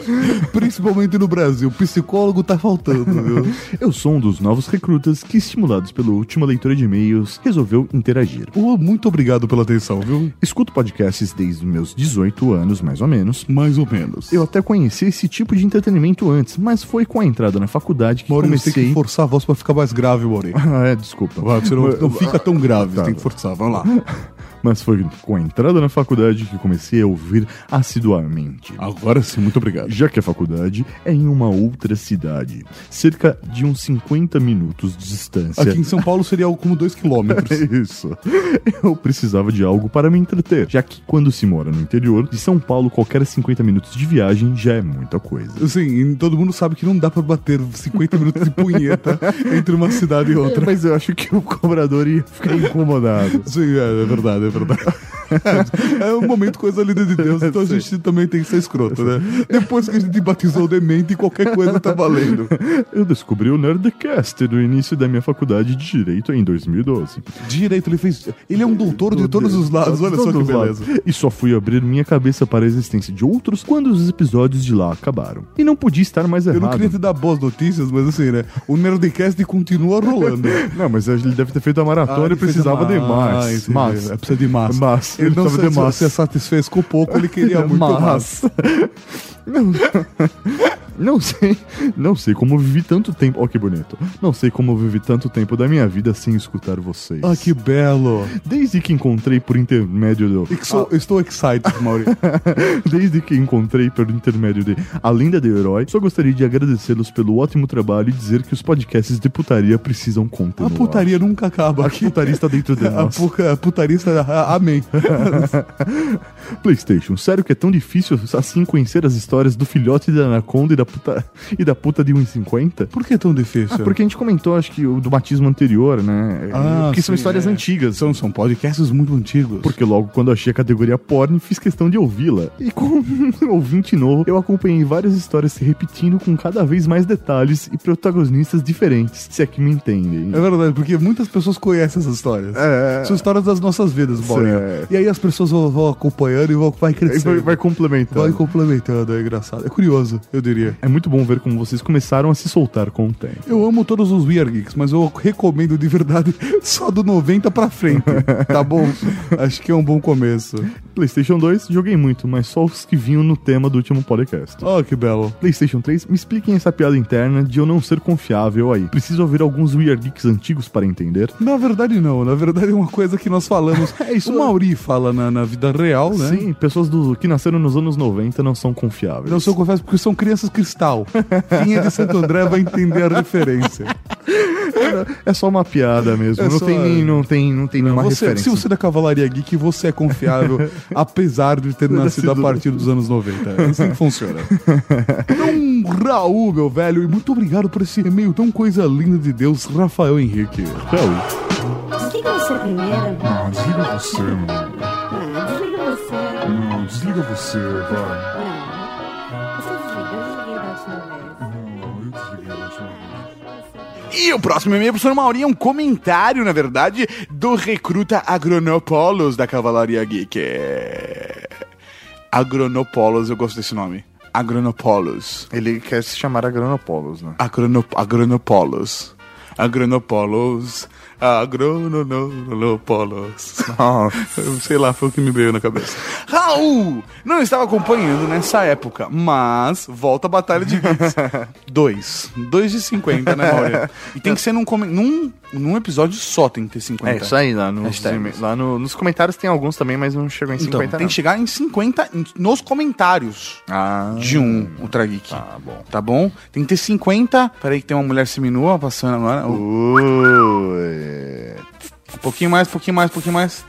Principalmente no Brasil. Psicólogo tá faltando, viu? Eu sou um dos novos recrutas que, estimulados pela última leitura de e-mails, resolveu interagir. Oh, muito obrigado pela atenção, viu? Escuto podcasts desde os meus 18 anos, mais ou menos. Mais ou menos. Eu até conheci esse tipo de entretenimento antes, mas foi com a entrada na faculdade que Maurício, tem comecei... que forçar a voz pra ficar mais grave, Maurício. Ah, é, desculpa. Vai, você não, não fica tão grave, Tá. tem que forçar. Vamos lá. Mas foi com a entrada na faculdade que comecei a ouvir assiduamente. Agora sim, muito obrigado. Já que a faculdade é em uma outra cidade, cerca de uns 50 minutos de distância. Aqui em São Paulo seria algo como 2 quilômetros. Isso. Eu precisava de algo para me entreter, já que quando se mora no interior de São Paulo, qualquer 50 minutos de viagem já é muita coisa. E todo mundo sabe que não dá pra bater 50 minutos de punheta entre uma cidade e outra. Mas eu acho que o cobrador ia ficar incomodado. Sim, é, é verdade, é verdade. É um momento coisa linda de Deus, então a gente também tem que ser escroto, né? Depois que a gente batizou o demente, qualquer coisa tá valendo. Eu descobri o Nerdcast no início da minha faculdade de Direito em 2012. Direito, ele fez. Ele é um doutor de todos os lados, olha só que beleza. E só fui abrir minha cabeça para a existência de outros quando os episódios de lá acabaram. E não podia estar mais Eu errado. não queria te dar boas notícias, mas assim, né? O Nerdcast continua rolando. Não, mas ele deve ter feito a Ah, maratona ele e precisava de ma- mais. Ah, entendi. mas, É, precisa de massa. Mas, Ele não se, de se, massa. se satisfez com pouco, ele queria muito mais. mas. Não sei, não sei como vivi tanto tempo. Ó, que bonito. Não sei como vivi tanto tempo da minha vida sem escutar vocês. Ah, que belo. Desde que encontrei por intermédio do. Estou, estou excited, Mauri. Desde que encontrei por intermédio de A Lenda do Herói, só gostaria de agradecê-los pelo ótimo trabalho e dizer que os podcasts de putaria precisam A continuar. putaria nunca acaba. A putaria está dentro de A, nós. puca- a putaria está... a- Amém. PlayStation, sério que é tão difícil assim conhecer as histórias do filhote da Anaconda e da puta, e da puta de 1,50? Por que tão difícil? Ah, porque a gente comentou, acho que, o do batismo anterior, né? Ah, porque são sim, histórias é. antigas. São, são podcasts muito antigos. Porque logo quando eu achei a categoria porn, fiz questão de ouvi-la. E como um ouvinte novo, eu acompanhei várias histórias se repetindo com cada vez mais detalhes e protagonistas diferentes, se é que me entendem. É verdade, porque muitas pessoas conhecem essas histórias. É. São histórias das nossas vidas. Certo. E aí as pessoas vão, vão acompanhando e vão, vai crescendo. vai, vai complementando. Vai complementando, é engraçado. É curioso, eu diria. É muito bom ver como vocês começaram a se soltar com o tempo. Eu amo todos os Weird Geeks, mas eu recomendo de verdade só do 90 pra frente, tá bom? Acho que é um bom começo. PlayStation 2, joguei muito, mas só os que vinham no tema do último podcast. Oh, que belo. PlayStation 3, me expliquem essa piada interna de eu não ser confiável aí. Preciso ouvir alguns Weird Geeks antigos para entender. Na verdade, não. Na verdade, é uma coisa que nós falamos. É isso, o Mauri fala na, na vida real, né? Sim, pessoas do, que nasceram nos anos 90 não são confiáveis. Não sou confesso porque são crianças cristal. Quem é de Santo André vai entender a referência. É só uma piada mesmo. É não, só- tem, não tem, não tem nenhuma Você- referência. se você é da Cavalaria Geek, você é confiável, apesar de ter nascido a partir dos anos 90. É assim que funciona. Então, Raul, meu velho, e muito obrigado por esse e-mail tão coisa linda de Deus, Rafael Henrique. Raul. Quem vai ser primeiro? Ah, desliga você, mano. Ah, desliga você. Não, desliga você, vai. E o próximo e-mail, professor Mauri, é um comentário, na verdade, do recruta Agronopolos da Cavalaria Geek. Agronopolos, eu gosto desse nome. Agronopolos. Ele quer se chamar Agronopolos, né? Agrono, agronopolos. Agronopolos. Agronopolos. Eu Sei lá, foi o que me veio na cabeça. Raul! Não estava acompanhando nessa época, mas volta a Batalha de Geeks. Dois. Dois de 50, né, Mauro? E tem que ser num, num, num episódio só, tem que ter 50. É isso aí, lá, nos, lá no- nos comentários tem alguns também, mas não chegou em 50 Então, tem que chegar em 50 em- nos comentários Ah, de um Ultra Geek. Tá bom. Tá bom? Tem que ter 50. Peraí, que tem uma mulher seminua passando agora. Ui. Um pouquinho mais, pouquinho mais, pouquinho mais.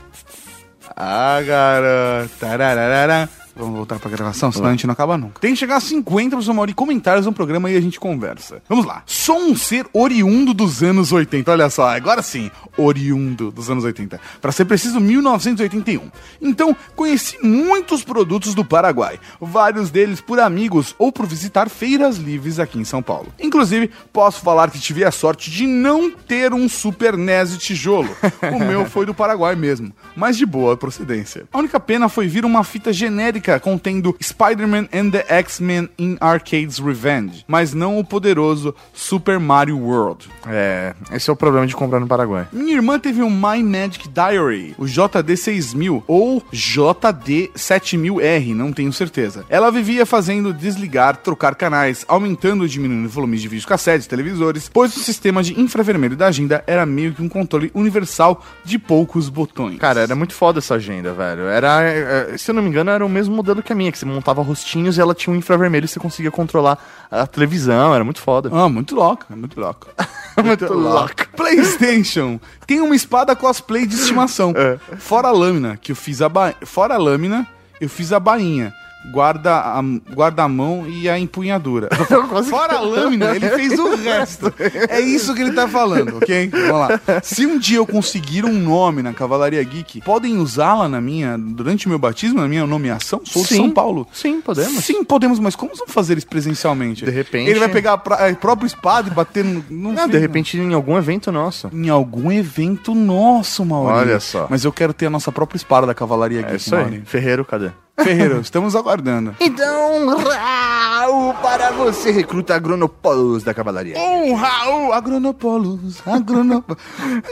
Ah, garoto. Tararara. Vamos voltar pra gravação, senão a gente não acaba nunca. Tem que chegar a 50 professor Mauri comentários no programa e a gente conversa. Vamos lá. Sou um ser oriundo dos anos 80. Olha só, agora sim. Oriundo dos anos 80. Pra ser preciso, 1981. Então, conheci muitos produtos do Paraguai. Vários deles por amigos ou por visitar feiras livres aqui em São Paulo. Inclusive, posso falar que tive a sorte de não ter um Super NES de tijolo. O meu foi do Paraguai mesmo, mas de boa procedência. A única pena foi vir uma fita genérica contendo Spider-Man and the X-Men in Arcade's Revenge, mas não o poderoso Super Mario World. É, esse é o problema de comprar no Paraguai. Minha irmã teve um My Magic Diary, o JD6000 ou JD7000R, não tenho certeza. Ela vivia fazendo desligar, trocar canais, aumentando e diminuindo volumes de videocassetes, televisores, pois o sistema de infravermelho da agenda era meio que um controle universal de poucos botões. Cara, era muito foda essa agenda, velho. Era, é, se eu não me engano, era o mesmo modelo que a minha, que você montava rostinhos e ela tinha um infravermelho e você conseguia controlar a televisão, era muito foda. Ah, muito louco, muito louco. muito louco. PlayStation tem uma espada cosplay de estimação. É. Fora a lâmina, que eu fiz a ba... Fora a lâmina, eu fiz a bainha. Guarda a, guarda a mão e a empunhadura. Fora a lâmina, ele fez o resto. É isso que ele tá falando, ok? Vamos lá. Se um dia eu conseguir um nome na Cavalaria Geek, podem usá-la na minha, durante o meu batismo, na minha nomeação? Sou de Sim. São Paulo. Sim, podemos. Sim, podemos, mas como vamos fazer isso presencialmente? De repente- Ele vai pegar a, pra- a própria espada e bater no. no Não, de repente em algum evento nosso. em algum evento nosso, Maurício. Olha só. Mas eu quero ter a nossa própria espada da Cavalaria É Geek, isso aí. Ferreiro, cadê? Ferreiro, estamos aguardando. Então, Raul, para você, recruta Agronopolos da Cavalaria. Um Raul, Agronopolos, Agronopolos.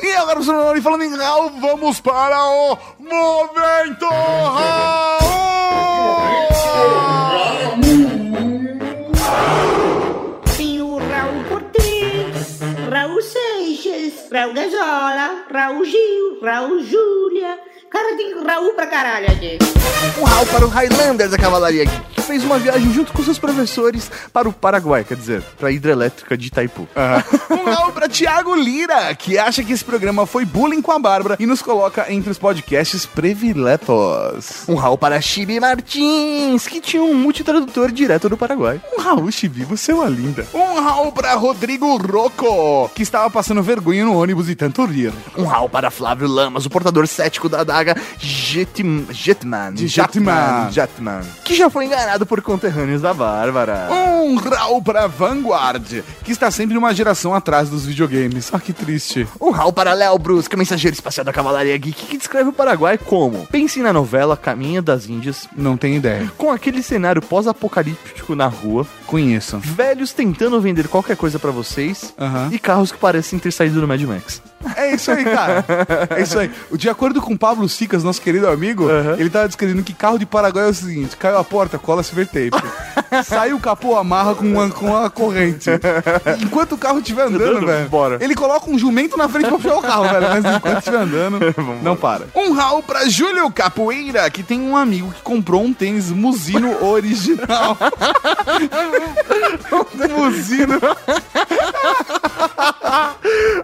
e agora, professor falando em Raul, vamos para o Momento Raul! Raul Cortez, Raul Seixas, Raul Gazola, Raul Gil, Raul Júlia... Cara, tem Raul pra caralho aqui. Um Raul para o Highlander da Cavalaria Geek, que fez uma viagem junto com seus professores para o Paraguai, quer dizer, para a hidrelétrica de Itaipu. Um Raul pra Thiago Lira, que acha que esse programa foi bullying com a Bárbara e nos coloca entre os podcasts priviletos. Um Raul para Chibi Martins, que tinha um multitradutor direto do Paraguai. Um Raul Chibi, você é uma linda. Um Raul pra Rodrigo Rocco, que estava passando vergonha no ônibus e tanto rir. Um Raul para Flávio Lamas, o portador cético da adaga Jetman. Jetman. Jetman. Jetman. Que já foi enganado por conterrâneos da Bárbara. Um Raul pra Vanguard, que está sempre uma geração atrás dos videogames. Ah, que triste. Um Raul para Léo Brusca, mensageiro espacial da Cavalaria Geek, que descreve o Paraguai como Pense na novela Caminho das Índias, Não tem ideia. com aquele cenário pós-apocalíptico na rua, Conheço. velhos tentando vender qualquer coisa pra vocês e carros que parecem ter saído do Mad Max. É isso aí, cara. É isso aí. De acordo com o Pablo Sicas, nosso querido amigo, ele tava descrevendo que carro de Paraguai é o seguinte: caiu a porta, cola silver tape. Sai o capô, amarra com uma, com uma corrente. Enquanto o carro estiver andando, velho. bora. Ele coloca um jumento na frente pra puxar o carro, velho. Mas enquanto estiver andando, não para. Um Raul pra Júlio Capoeira, que tem um amigo que comprou um tênis Musino original. um Musino.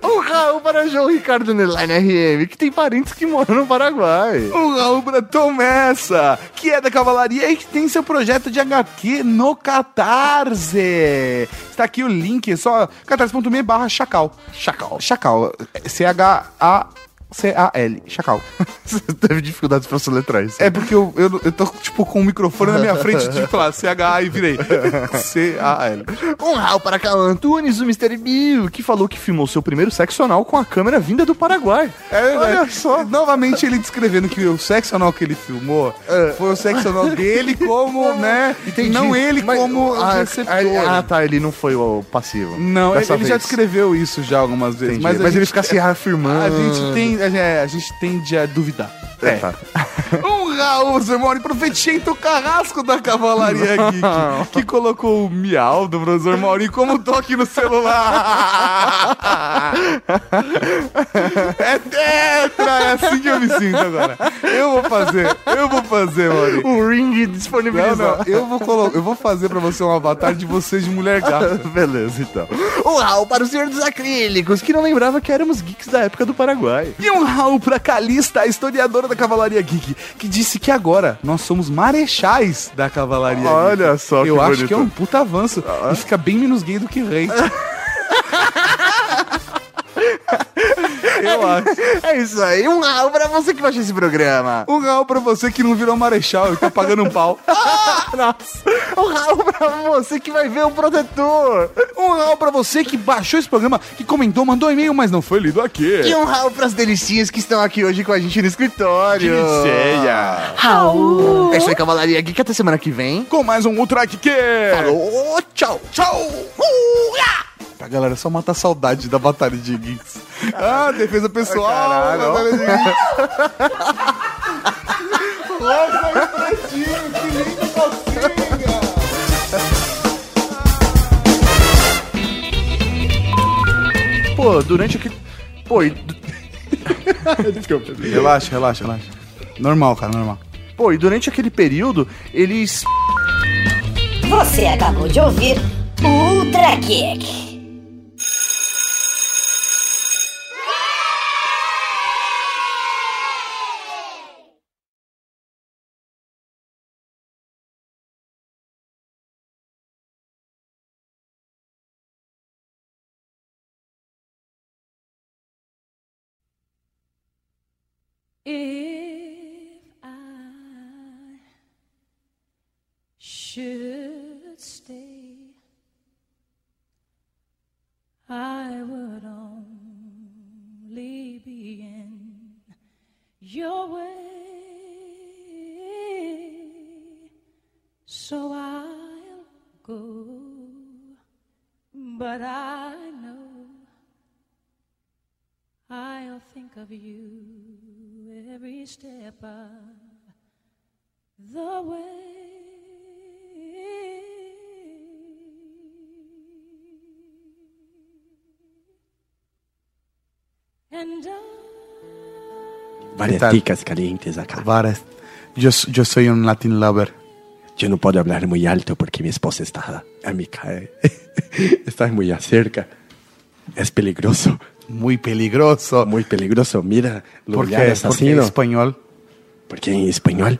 Um Raul para João Ricardo Neline RM, que tem parentes que moram no Paraguai. Um Raul Tomessa, que é da Cavalaria e que tem seu projeto de HQ no Catarse. Está aqui o link, é só catarse.me barra chacal. Chacal. Chacal. C-H-A... C-A-L, Chacal. Você teve dificuldades pra soletrar isso. É porque eu, eu, eu tô, tipo, com o microfone na minha frente, tipo lá, C-H-A e virei. C-A-L. Um Raul para Caio Antunes, o Mr. Bill, que falou que filmou seu primeiro sexo anal com a câmera vinda do Paraguai. É, Olha é, só. Novamente ele descrevendo que o sexo anal que ele filmou foi o sexo anal dele como, né? Entendi. Não ele Mas- como ah, receptor. Ah, tá, ele não foi o passivo. Não, ele, já descreveu isso já algumas vezes. Entendi. Mas, Mas, a ele gente- fica se reafirmando. A gente tem, é, a gente tende a duvidar. É, tá. Um Raul Zemoni, profetiento carrasco da Cavalaria Geek, que colocou o miau do professor como toque no celular. é tetra, é assim que eu me sinto agora. Eu vou fazer, eu vou fazer, Mauri. O ring Não, disponibilizado. não, eu vou, colo- eu vou fazer pra você um avatar de você de mulher gata. Beleza, então. Um Raul para o Senhor dos Acrílicos, que não lembrava que éramos geeks da época do Paraguai. E um Raul pra Calista, a historiadora da Cavalaria Geek, que disse que agora nós somos marechais da Cavalaria Olha Geek. só que Eu acho bonito. que é um puta avanço. E fica bem menos gay do que rei. Eu acho. É isso aí, um Raul pra você que baixa esse programa. Um Raul pra você que não virou marechal e tá pagando um pau. Nossa, um Raul pra você que vai ver um protetor. Um Raul pra você que baixou esse programa, que comentou, mandou e-mail, mas não foi lido aqui. E um Raul pras delicinhas que estão aqui hoje com a gente no escritório. Deliceia. Raul. É isso aí, Cavalaria Geek. Até semana que vem. Com mais um Ultra Kick. Falou, tchau. Tchau! Uh, yeah! Tá, galera, só matar a saudade da batalha de geeks. Ah, defesa pessoal. Caralho, batalha de geeks. Rosa e pretinho, que lindo calcinha. Pô, durante aquele... Pô, e... Relaxa, relaxa, relaxa. Normal, cara, normal. Pô, e durante aquele período, eles... Você acabou de ouvir Ultra Kick. If Varias calientes acá. Varas. Yo, yo soy un Latin lover. Yo no puedo hablar muy alto porque mi esposa está a mi cae. está muy cerca. Es peligroso. Muy peligroso. Muy peligroso. Mira, ¿Por lugar qué? ¿Por qué asesino. español? Porque en español.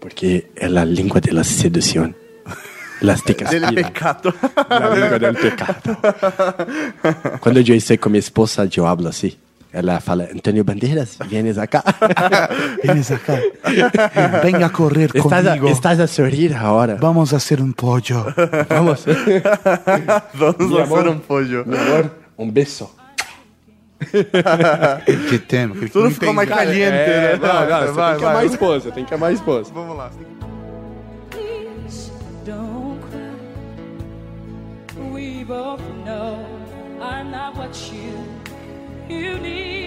Porque es la lengua de la seducción. Las ticas Del pecado. La lengua del pecado. Cuando yo estoy con mi esposa, yo hablo así. Ella fala, Antonio Banderas, vienes acá. Vienes acá. Venga a correr Estás a, conmigo. estás a sonreír ahora. Vamos a hacer un pollo. Vamos. Vamos Mi a amor. hacer un pollo. Mi amor, un beso. que tema. Que Tudo ficou mais caliente, É, né? não, não, você vai, tem que vai. amar a esposa, tem que amar a esposa. Vamos lá. Please don't cry. We both know I'm not what you you need,